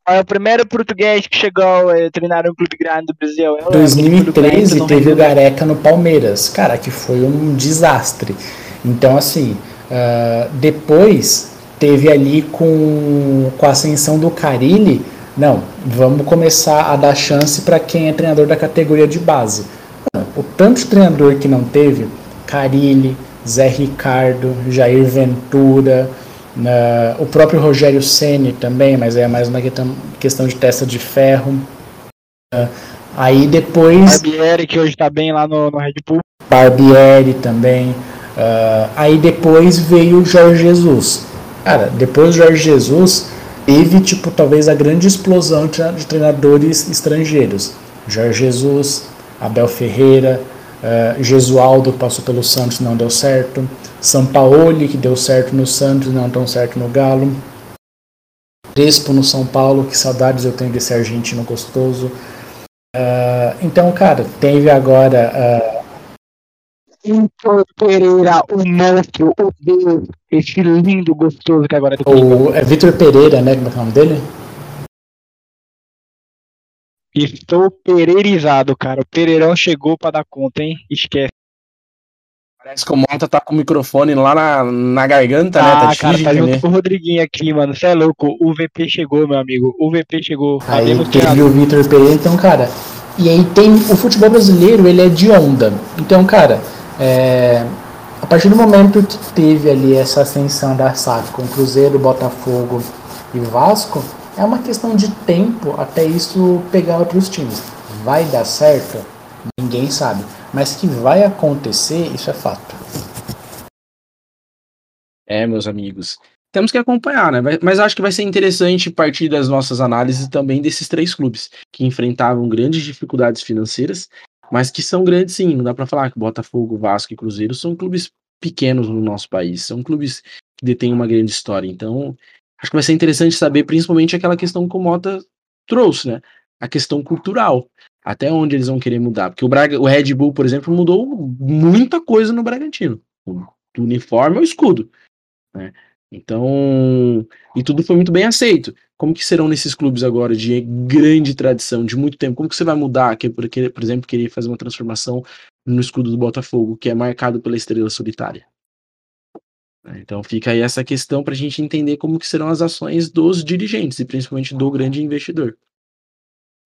É o primeiro português que chegou a treinar um clube grande do Brasil. Em 2013 teve o Gareca no Palmeiras, cara, que foi um desastre. Então, assim, Uh, depois teve ali com, com a ascensão do Carilli, não, vamos começar a dar chance para quem é treinador da categoria de base. O tanto de treinador que não teve, Carilli, Zé Ricardo, Jair Ventura, uh, o próprio Rogério Ceni também, mas é mais uma questão de testa de ferro. Uh, aí depois. Barbieri, que hoje está bem lá no, no Red Bull. Barbieri também. Uh, aí depois veio o Jorge Jesus. Cara, depois do Jorge Jesus, teve, tipo, talvez a grande explosão de treinadores estrangeiros. Jorge Jesus, Abel Ferreira, uh, Gesualdo, que passou pelo Santos não deu certo. São Paulo, que deu certo no Santos, não tão certo no Galo. Crespo no São Paulo, que saudades eu tenho desse argentino gostoso. Uh, então, cara, teve agora Vitor Pereira, o monstro, o Deus, esse lindo, gostoso que agora é o, É Vitor Pereira, né? Como é, é o nome dele? Estou pereirizado, cara. O Pereirão chegou pra dar conta, hein? Esquece. Parece que o Mota tá com o microfone lá na, na garganta, ah, né? Tá cara, tá junto com o Rodriguinho aqui, mano. Você é louco. O VP chegou, meu amigo. O VP chegou. Aí teve o Vitor Pereira, então, cara, E aí tem o futebol brasileiro, ele é de onda. Então, cara, é, a partir do momento que teve ali essa ascensão da SAF com Cruzeiro, Botafogo e Vasco, é uma questão de tempo até isso pegar outros times. Vai dar certo? Ninguém sabe. Mas que vai acontecer, isso é fato. É, meus amigos. Temos que acompanhar, né? Mas acho que vai ser interessante partir das nossas análises também desses três clubes que enfrentavam grandes dificuldades financeiras, mas que são grandes sim. Não dá para falar que Botafogo, Vasco e Cruzeiro são clubes pequenos no nosso país, são clubes que detêm uma grande história. Então, acho que vai ser interessante saber principalmente aquela questão que o Mota trouxe, né? A questão cultural. Até onde eles vão querer mudar. Porque o, Braga, o Red Bull, por exemplo, mudou muita coisa no Bragantino. Do uniforme ao escudo. Né? Então, e tudo foi muito bem aceito. Como que serão nesses clubes agora de grande tradição, de muito tempo? Como que você vai mudar, que, por exemplo, querer fazer uma transformação no escudo do Botafogo, que é marcado pela estrela solitária? Então fica aí essa questão para a gente entender como que serão as ações dos dirigentes e principalmente do grande investidor.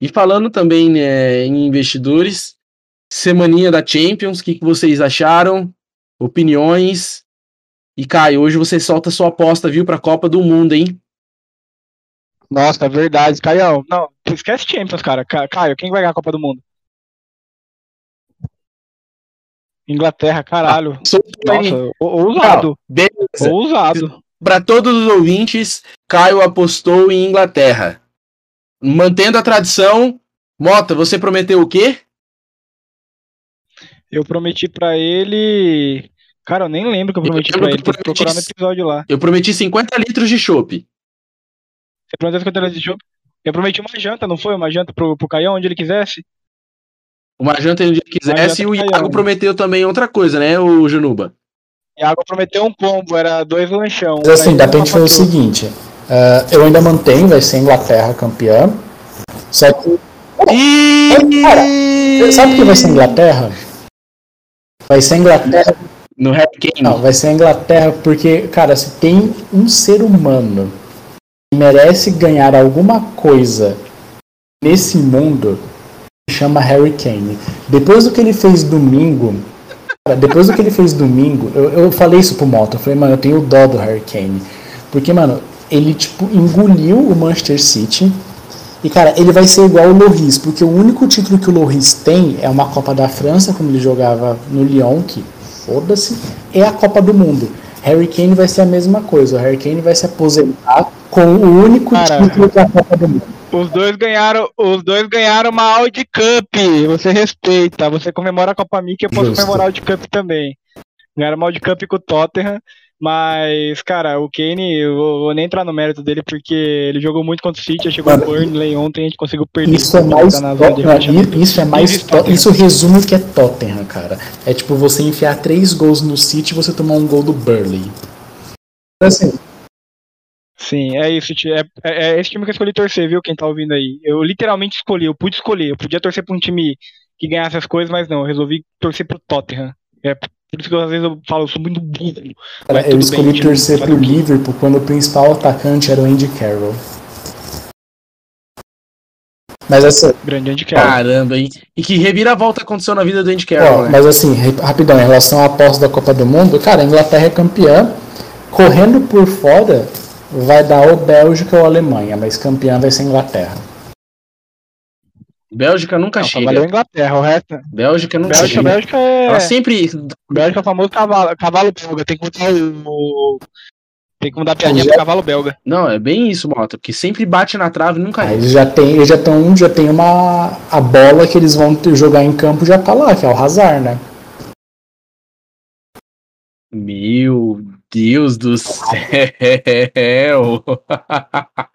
E falando também né, em investidores, semaninha da Champions, o que, que vocês acharam? Opiniões? E Caio, hoje você solta sua aposta, viu, para a Copa do Mundo, hein? Nossa, é verdade, Caio. Não, esquece Champions, cara. Caio, quem vai ganhar a Copa do Mundo? Inglaterra, caralho. Ah, Nossa, ousado. Beleza. Ousado. Para todos os ouvintes, Caio apostou em Inglaterra. Mantendo a tradição, Mota, você prometeu o quê? Eu prometi para ele. Cara, eu nem lembro que eu prometi eu pra ele. Tem que procurar no episódio lá. Eu prometi 50 litros de chopp. Você prometeu 50 litros de chopp? Eu prometi uma janta, não foi? Uma janta pro, pro Caião, onde ele quisesse? Uma janta onde ele quisesse e o Iago prometeu também outra coisa, né, o Junuba? Iago prometeu um combo, era dois lanchão. Mas assim, dá pra gente fazer o seguinte: uh, eu ainda mantenho, vai ser Inglaterra campeã. Só que. E... Cara, sabe o que vai ser Inglaterra? Vai ser Inglaterra. No Hurricane? Não, vai ser Inglaterra porque, cara, se tem um ser humano que merece ganhar alguma coisa nesse mundo, chama Harry Kane. Depois do que ele fez domingo, depois do que ele fez domingo, eu, eu falei isso pro Moto, eu falei, mano, eu tenho dó do Harry Kane. Porque, mano, ele, tipo, engoliu o Manchester City. E, cara, ele vai ser igual o Loris, porque o único título que o Loris tem é uma Copa da França, como ele jogava no Lyon, que foda-se, é a Copa do Mundo. Harry Kane vai ser a mesma coisa. O Harry Kane vai se aposentar com o único cara, título da Copa do Mundo. Os dois ganharam, os dois ganharam uma Audi Cup. Você respeita, você comemora a Copa Mickey, eu posso Justo. comemorar a Audi Cup também. Ganharam uma Audi Cup com o Tottenham. Mas, cara, o Kane, eu vou nem entrar no mérito dele porque ele jogou muito contra o City, chegou no Burnley ontem, a gente conseguiu perder. Isso é mais, to... isso é mais, isso resume o que é Tottenham, cara. É tipo você enfiar três gols no City e você tomar um gol do Burnley. Assim, Sim, é isso. É, é, é, esse time que eu escolhi torcer, viu? Quem tá ouvindo aí. Eu literalmente escolhi, eu pude escolher. Eu podia torcer pra um time que ganhasse as coisas, mas não. Eu resolvi torcer pro Tottenham. É por isso que às vezes eu falo, eu sou muito burro. Cara, eu escolhi bem, torcer pro Liverpool quando o principal atacante era o Andy Carroll. Mas assim. Grande Andy Carroll. Caramba, hein? E que reviravolta aconteceu na vida do Andy Carroll. Ó, né? Mas assim, rapidão, em relação à aposta da Copa do Mundo, cara, a Inglaterra é campeã. Correndo por fora, vai dar ou Bélgica ou Alemanha, mas campeã vai ser Inglaterra. Bélgica nunca não, chega. Valeu Inglaterra, o resto. Bélgica nunca Bélgica, chega. Bélgica é. Ela sempre. Bélgica é o famoso cavalo, cavalo belga. Tem que mudar o. Tem que mudar a piadinha já... pro cavalo belga. Não, é bem isso, Mota, porque sempre bate na trave e nunca. Ah, eles já tem, eles já estão, já tem uma a bola que eles vão jogar em campo já tá lá, que é o Hazard, né? Meu Deus do [laughs] céu! [laughs]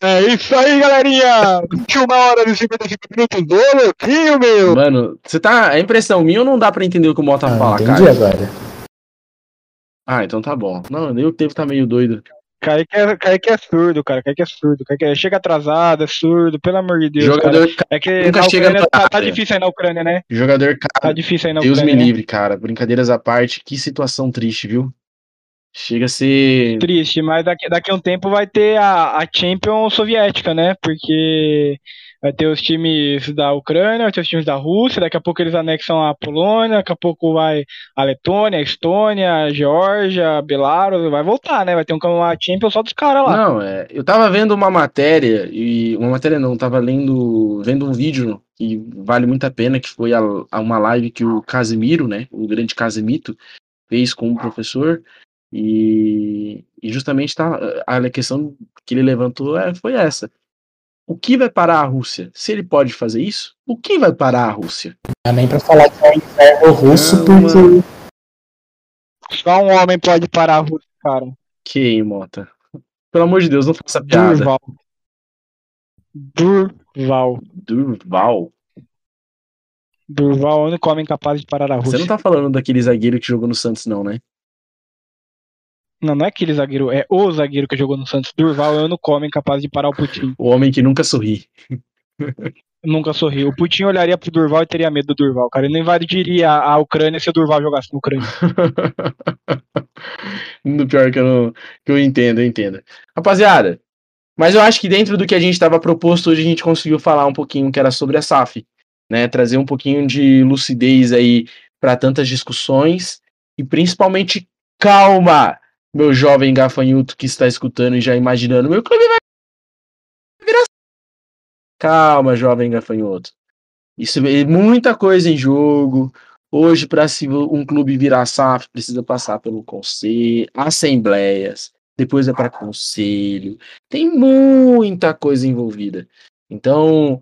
É isso aí, galerinha! 21 horas e 55 minutos do louquinho, meu! Mano, você tá. É impressão minha ou não dá pra entender o que o Mota ah, fala, entendi cara? agora. Ah, então tá bom. Não, nem o tempo tá meio doido. Kaique é, Kaique é surdo, cara. Kaique é surdo. Kaique é, chega atrasado, é surdo, pelo amor de Deus. Jogador cara. É que nunca chega Ucrânia, tá, tá, difícil aí na Ucrânia, né? Jogador cara. Tá difícil aí na Deus Ucrânia. Deus me livre, né? cara. Brincadeiras à parte, que situação triste, viu? Chega a ser. Triste, mas daqui, daqui a um tempo vai ter a, a Champions soviética, né? Porque Vai ter os times da Ucrânia, vai ter os times da Rússia, daqui a pouco eles anexam a Polônia, daqui a pouco vai a Letônia, a Estônia, a Geórgia, a Belarus, vai voltar, né? Vai ter um campeonato Champions só dos caras lá. Não, é, eu tava vendo uma matéria, e uma matéria não, tava lendo, vendo um vídeo que vale muito a pena, que foi a, a uma live que o Casimiro, né, o grande Casimito, fez com o professor, e, e justamente tá, a questão que ele levantou é, foi essa. O que vai parar a Rússia? Se ele pode fazer isso, o que vai parar a Rússia? Não é nem pra falar que é o inferno russo, porque. Só um homem pode parar a Rússia, cara. Quem, Mota? Pelo amor de Deus, não faça piada. Durval. Durval. Durval? Durval é o único homem capaz de parar a Rússia. Você não tá falando daquele zagueiro que jogou no Santos, não, né? Não, não é aquele zagueiro, é o zagueiro que jogou no Santos. Durval é o único homem capaz de parar o Putin. O homem que nunca sorri. Nunca sorriu. O Putin olharia pro Durval e teria medo do Durval, cara. Ele não invadiria a Ucrânia se o Durval jogasse na Ucrânia. no [laughs] pior que eu, não, que eu entendo, eu entendo. Rapaziada, mas eu acho que dentro do que a gente estava proposto hoje, a gente conseguiu falar um pouquinho que era sobre a SAF, né? Trazer um pouquinho de lucidez aí para tantas discussões e principalmente calma, meu jovem gafanhoto que está escutando e já imaginando, meu clube vai virar. Calma, jovem gafanhoto. Isso é muita coisa em jogo. Hoje, para um clube virar SAF, precisa passar pelo conselho, assembleias, depois é para conselho. Tem muita coisa envolvida. Então,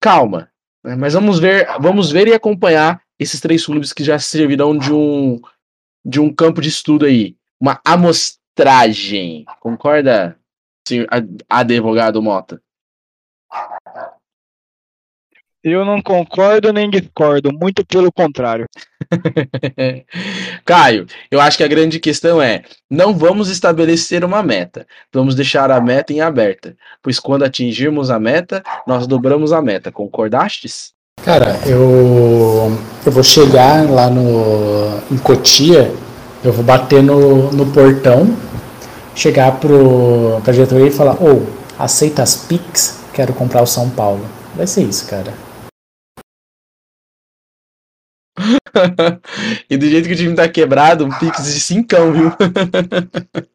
calma. Mas vamos ver, vamos ver e acompanhar esses três clubes que já servirão de um de um campo de estudo aí uma amostragem. Concorda, senhor advogado Mota? Eu não concordo nem discordo, muito pelo contrário. [laughs] Caio, eu acho que a grande questão é: não vamos estabelecer uma meta, vamos deixar a meta em aberta, pois quando atingirmos a meta, nós dobramos a meta. Concordastes? Cara, eu, eu vou chegar lá no, em Cotia eu vou bater no, no portão, chegar pro, pra diretoria e falar, ô, oh, aceita as Pix? Quero comprar o São Paulo. Vai ser isso, cara. [laughs] e do jeito que o time tá quebrado, um Pix de cincão, viu? [laughs]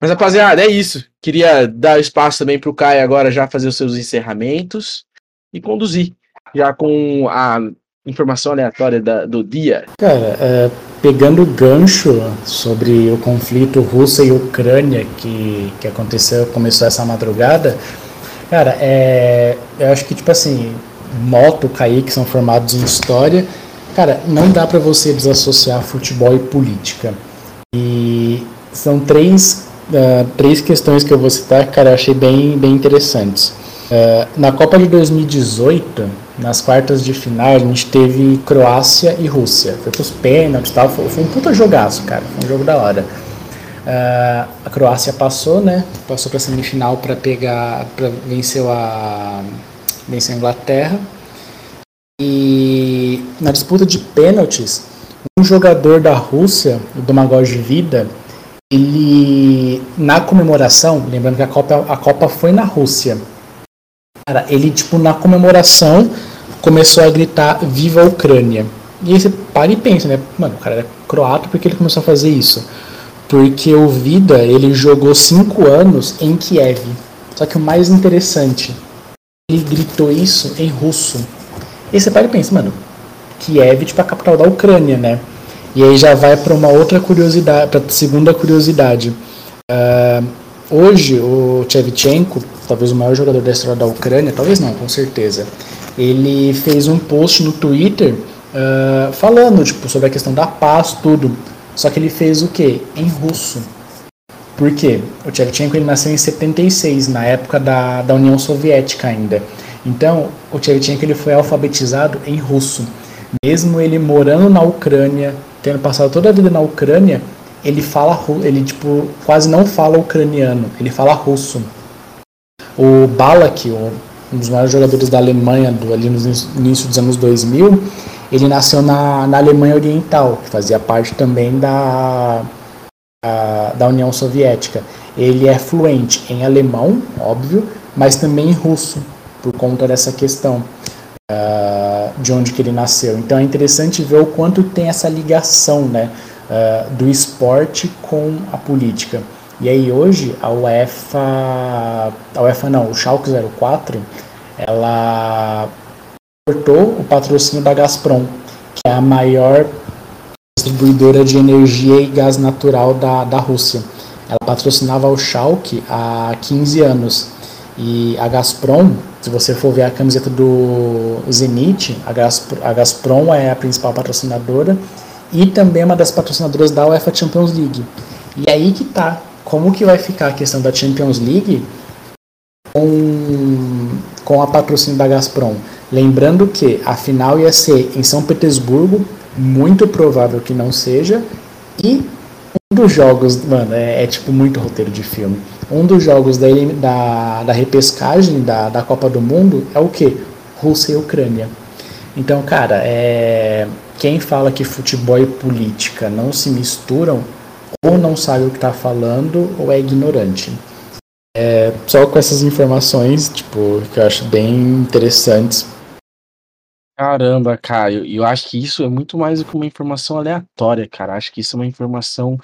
Mas, rapaziada, é isso. Queria dar espaço também pro Caio agora já fazer os seus encerramentos e conduzir já com a informação aleatória da, do dia. Cara, é, pegando o gancho sobre o conflito Rússia e Ucrânia que, que aconteceu, começou essa madrugada, cara, é, eu acho que, tipo assim, Moto, Kaique são formados em história, cara, não dá para você desassociar futebol e política. E são três, uh, três questões que eu vou citar, cara, eu achei bem, bem interessantes. Uh, na Copa de 2018, nas quartas de final, a gente teve Croácia e Rússia. Foi pros pênaltis e tal, foi, foi, um puta jogaço, cara. Foi um jogo da hora. Uh, a Croácia passou, né? Passou pra semifinal para pegar. Pra, venceu a. Venceu a Inglaterra. E na disputa de pênaltis, um jogador da Rússia, o Domagoj Vida, ele. Na comemoração, lembrando que a Copa, a Copa foi na Rússia Cara, ele, tipo, na comemoração, começou a gritar Viva a Ucrânia. E aí você para e pensa, né? Mano, o cara era croata, por que ele começou a fazer isso? Porque o Vida, ele jogou cinco anos em Kiev. Só que o mais interessante, ele gritou isso em russo. E aí você para e pensa, mano, Kiev, tipo, a capital da Ucrânia, né? E aí já vai para uma outra curiosidade, para segunda curiosidade. Uh, hoje, o Chevchenko talvez o maior jogador da história da Ucrânia, talvez não, com certeza, ele fez um post no Twitter uh, falando tipo, sobre a questão da paz, tudo. Só que ele fez o quê? Em russo. Por quê? O Tchevchenko ele nasceu em 76, na época da, da União Soviética ainda. Então, o Tchevchenko ele foi alfabetizado em russo. Mesmo ele morando na Ucrânia, tendo passado toda a vida na Ucrânia, ele fala ele tipo quase não fala ucraniano, ele fala russo. O Balak, um dos maiores jogadores da Alemanha do, ali no início dos anos 2000, ele nasceu na, na Alemanha Oriental, que fazia parte também da, a, da União Soviética. ele é fluente em alemão, óbvio, mas também em russo, por conta dessa questão uh, de onde que ele nasceu. Então é interessante ver o quanto tem essa ligação né, uh, do esporte com a política. E aí hoje a UEFA, a UEFA não, o Schalke 04, ela cortou o patrocínio da Gazprom, que é a maior distribuidora de energia e gás natural da, da Rússia. Ela patrocinava o Schalke há 15 anos. E a Gazprom, se você for ver a camiseta do Zenit, a Gazprom é a principal patrocinadora e também é uma das patrocinadoras da UEFA Champions League. E aí que tá, como que vai ficar a questão da Champions League com, com a patrocínio da Gazprom? Lembrando que a final ia ser em São Petersburgo, muito provável que não seja, e um dos jogos, mano, é, é, tipo muito roteiro de filme. Um dos jogos da, da, da repescagem da, da Copa do Mundo é o que? Rússia e Ucrânia. Então, cara, é, quem fala que futebol e política não se misturam, ou não sabe o que está falando, ou é ignorante. É, só com essas informações, tipo, que eu acho bem interessantes Caramba, Caio, eu acho que isso é muito mais do que uma informação aleatória, cara. Acho que isso é uma informação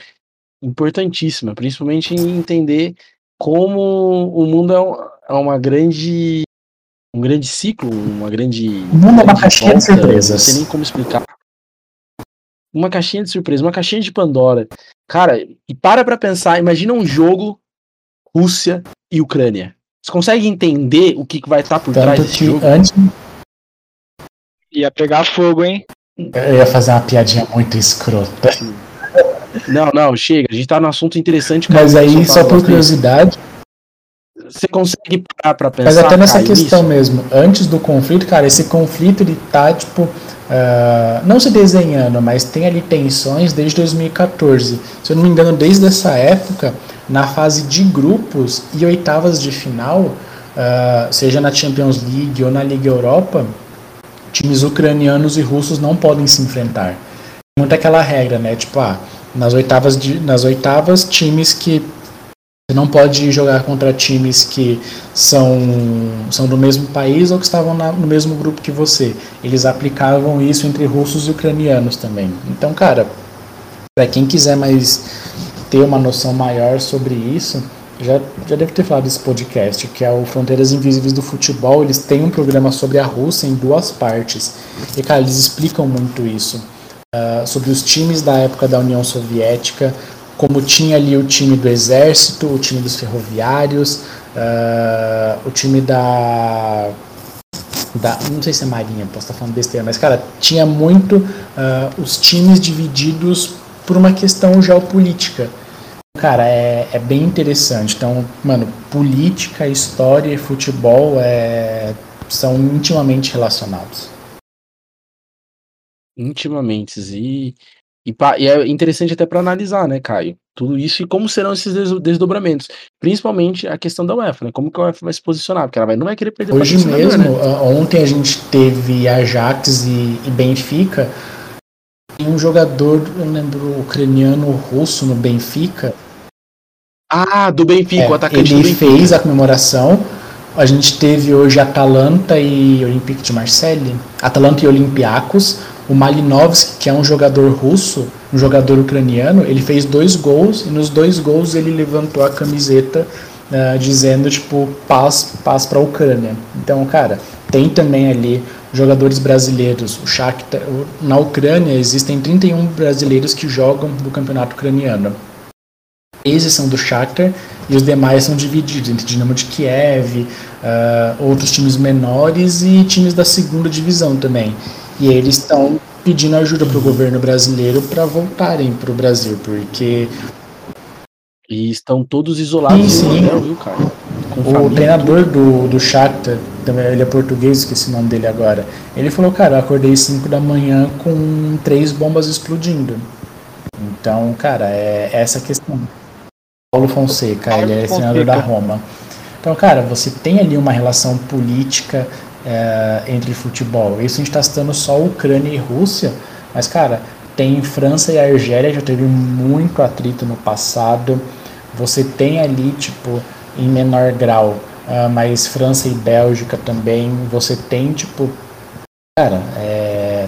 importantíssima, principalmente em entender como o mundo é, é uma grande um grande ciclo, uma grande. O mundo é uma caixinha de surpresas. Não sei nem como explicar. Uma caixinha de surpresa, uma caixinha de Pandora. Cara, e para pra pensar, imagina um jogo Rússia e Ucrânia. Você consegue entender o que, que vai estar por Tanto trás desse jogo? Antes, Ia pegar fogo, hein? Eu ia fazer uma piadinha muito escrota. Não, não, chega. A gente tá num assunto interessante. Mas aí, só por curiosidade. Você consegue parar pra pensar. Mas até nessa questão mesmo, antes do conflito, cara, esse conflito ele tá, tipo, uh, não se desenhando, mas tem ali tensões desde 2014. Se eu não me engano, desde essa época, na fase de grupos e oitavas de final, uh, seja na Champions League ou na Liga Europa, times ucranianos e russos não podem se enfrentar. Muito aquela regra, né? Tipo, ah, nas oitavas, de, nas oitavas, times que você não pode jogar contra times que são, são do mesmo país ou que estavam na, no mesmo grupo que você. Eles aplicavam isso entre russos e ucranianos também. Então, cara, para quem quiser mais ter uma noção maior sobre isso, já, já deve ter falado desse podcast, que é o Fronteiras Invisíveis do Futebol. Eles têm um programa sobre a Rússia em duas partes. E, cara, eles explicam muito isso. Uh, sobre os times da época da União Soviética, como tinha ali o time do Exército, o time dos Ferroviários, uh, o time da, da. Não sei se é Marinha, posso estar falando besteira, mas, cara, tinha muito uh, os times divididos por uma questão geopolítica. Cara, é, é bem interessante. Então, mano, política, história e futebol é, são intimamente relacionados. Intimamente. E, e, e é interessante até para analisar, né, Caio? Tudo isso e como serão esses desdobramentos. Principalmente a questão da UEFA, né? Como que a UEFA vai se posicionar? Porque ela vai, não vai querer perder Hoje mesmo, né? ontem a gente teve Ajax e, e Benfica. E um jogador, eu lembro, ucraniano russo no Benfica, ah, do Benfica, é, o atacante ele do Benfica. fez a comemoração. A gente teve hoje Atalanta e Olympique de Marseille. Atalanta e Olympiacos. O Malinovski, que é um jogador russo, um jogador ucraniano, ele fez dois gols e nos dois gols ele levantou a camiseta uh, dizendo tipo paz, paz para a Ucrânia. Então, cara, tem também ali jogadores brasileiros. O Shakhtar, na Ucrânia existem 31 brasileiros que jogam no campeonato ucraniano. Esses são do Shakhtar e os demais são divididos entre Dinamo de Kiev, uh, outros times menores e times da segunda divisão também. E eles estão pedindo ajuda para o governo brasileiro para voltarem para o Brasil, porque e estão todos isolados sim, sim. Hotel, viu, cara? Com o treinador do, do Shakhtar, também ele é português, esqueci o nome dele agora. Ele falou, cara, eu acordei 5 da manhã com três bombas explodindo. Então, cara, é essa questão. Paulo Fonseca, Paulo ele é Fonseca. senador da Roma. Então, cara, você tem ali uma relação política é, entre futebol. Isso a gente está citando só Ucrânia e Rússia, mas, cara, tem França e Argélia, já teve muito atrito no passado. Você tem ali, tipo, em menor grau, uh, mas França e Bélgica também. Você tem, tipo, cara, é,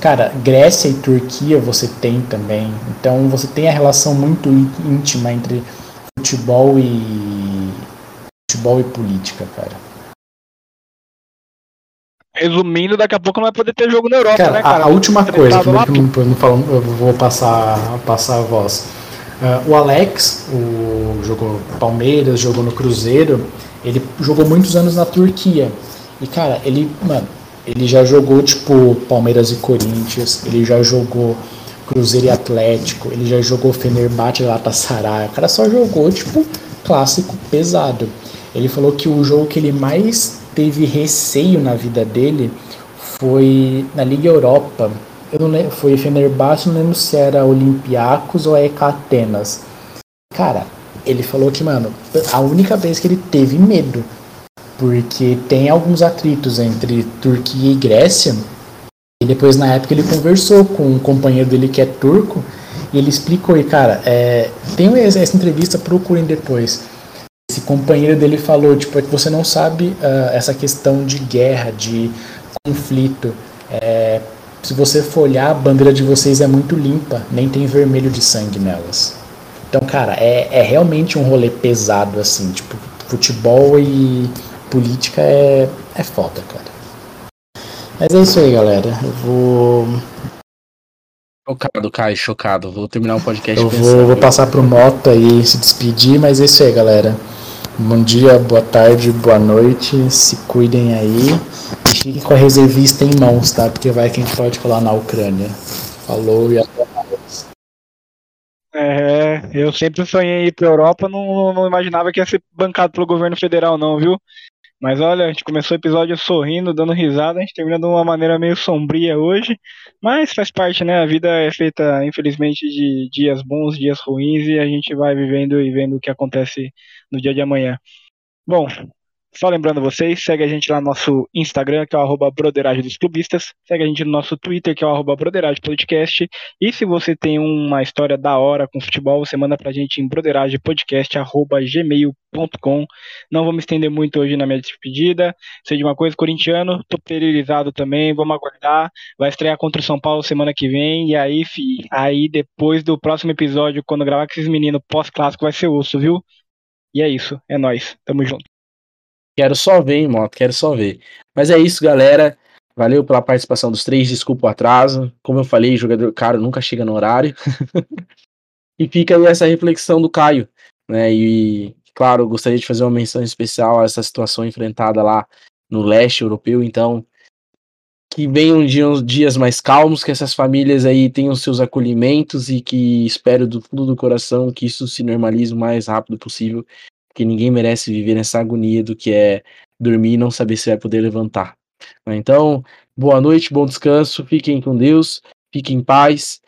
cara, Grécia e Turquia você tem também. Então você tem a relação muito íntima entre futebol e futebol e política, cara. Resumindo, daqui a pouco não vai poder ter jogo na Europa, cara, né, cara? A, a última coisa, que eu não, não falo, eu vou passar, passar a voz. Uh, o Alex, o, jogou Palmeiras, jogou no Cruzeiro, ele jogou muitos anos na Turquia. E, cara, ele, mano, ele já jogou, tipo, Palmeiras e Corinthians, ele já jogou Cruzeiro e Atlético, ele já jogou Fenerbahçe e Galatasaray. O cara só jogou, tipo, clássico pesado. Ele falou que o jogo que ele mais teve receio na vida dele foi na Liga Europa. Eu não lembro, foi Fenerbahçe, não lembro se era Olympiacos ou EK Atenas. Cara, ele falou que, mano, a única vez que ele teve medo, porque tem alguns atritos entre Turquia e Grécia, e depois na época ele conversou com um companheiro dele que é turco, e ele explicou, e cara, é, tem essa entrevista, procurem depois esse companheiro dele falou, tipo, é que você não sabe uh, essa questão de guerra, de conflito. É, se você for olhar, a bandeira de vocês é muito limpa, nem tem vermelho de sangue nelas. Então, cara, é, é realmente um rolê pesado, assim, tipo, futebol e política é, é foda, cara. Mas é isso aí, galera. Eu vou. Chocado, Caio, chocado. Vou terminar o podcast. Eu vou, vou passar pro Moto aí se despedir, mas é isso aí, galera. Bom dia, boa tarde, boa noite. Se cuidem aí. E fiquem com a reservista em mãos, tá? Porque vai quem pode colar na Ucrânia. Falou e até mais. É, eu sempre sonhei ir pra Europa, não, não imaginava que ia ser bancado pelo governo federal, não, viu? Mas olha, a gente começou o episódio sorrindo, dando risada, a gente termina de uma maneira meio sombria hoje, mas faz parte, né? A vida é feita, infelizmente, de dias bons, dias ruins, e a gente vai vivendo e vendo o que acontece no dia de amanhã. Bom, só lembrando vocês, segue a gente lá no nosso Instagram, que é o arroba Broderagem dos Clubistas. Segue a gente no nosso Twitter, que é o arroba Broderagem Podcast. E se você tem uma história da hora com futebol, você manda pra gente em broderagepodcast.gmail.com. Não vou me estender muito hoje na minha despedida. Sei de uma coisa, corintiano, tô periodizado também, vamos aguardar. Vai estrear contra o São Paulo semana que vem. E aí, fi, aí depois do próximo episódio, quando gravar com esses meninos pós-clássico, vai ser osso, viu? E é isso, é nós. Tamo junto. Quero só ver, hein, moto, quero só ver. Mas é isso, galera. Valeu pela participação dos três, desculpa o atraso. Como eu falei, jogador caro nunca chega no horário. [laughs] e fica aí essa reflexão do Caio, né? E, claro, gostaria de fazer uma menção especial a essa situação enfrentada lá no leste europeu, então que venham dias, mais calmos, que essas famílias aí tenham seus acolhimentos e que espero do fundo do coração que isso se normalize o mais rápido possível, que ninguém merece viver nessa agonia do que é dormir e não saber se vai poder levantar. Então, boa noite, bom descanso, fiquem com Deus, fiquem em paz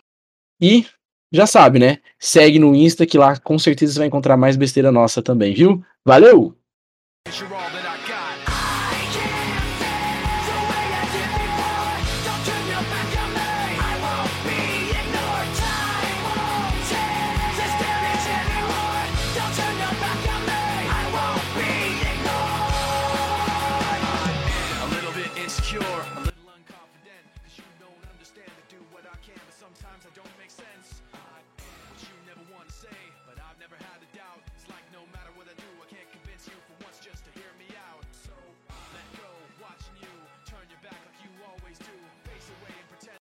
e já sabe, né? Segue no Insta que lá com certeza você vai encontrar mais besteira nossa também, viu? Valeu!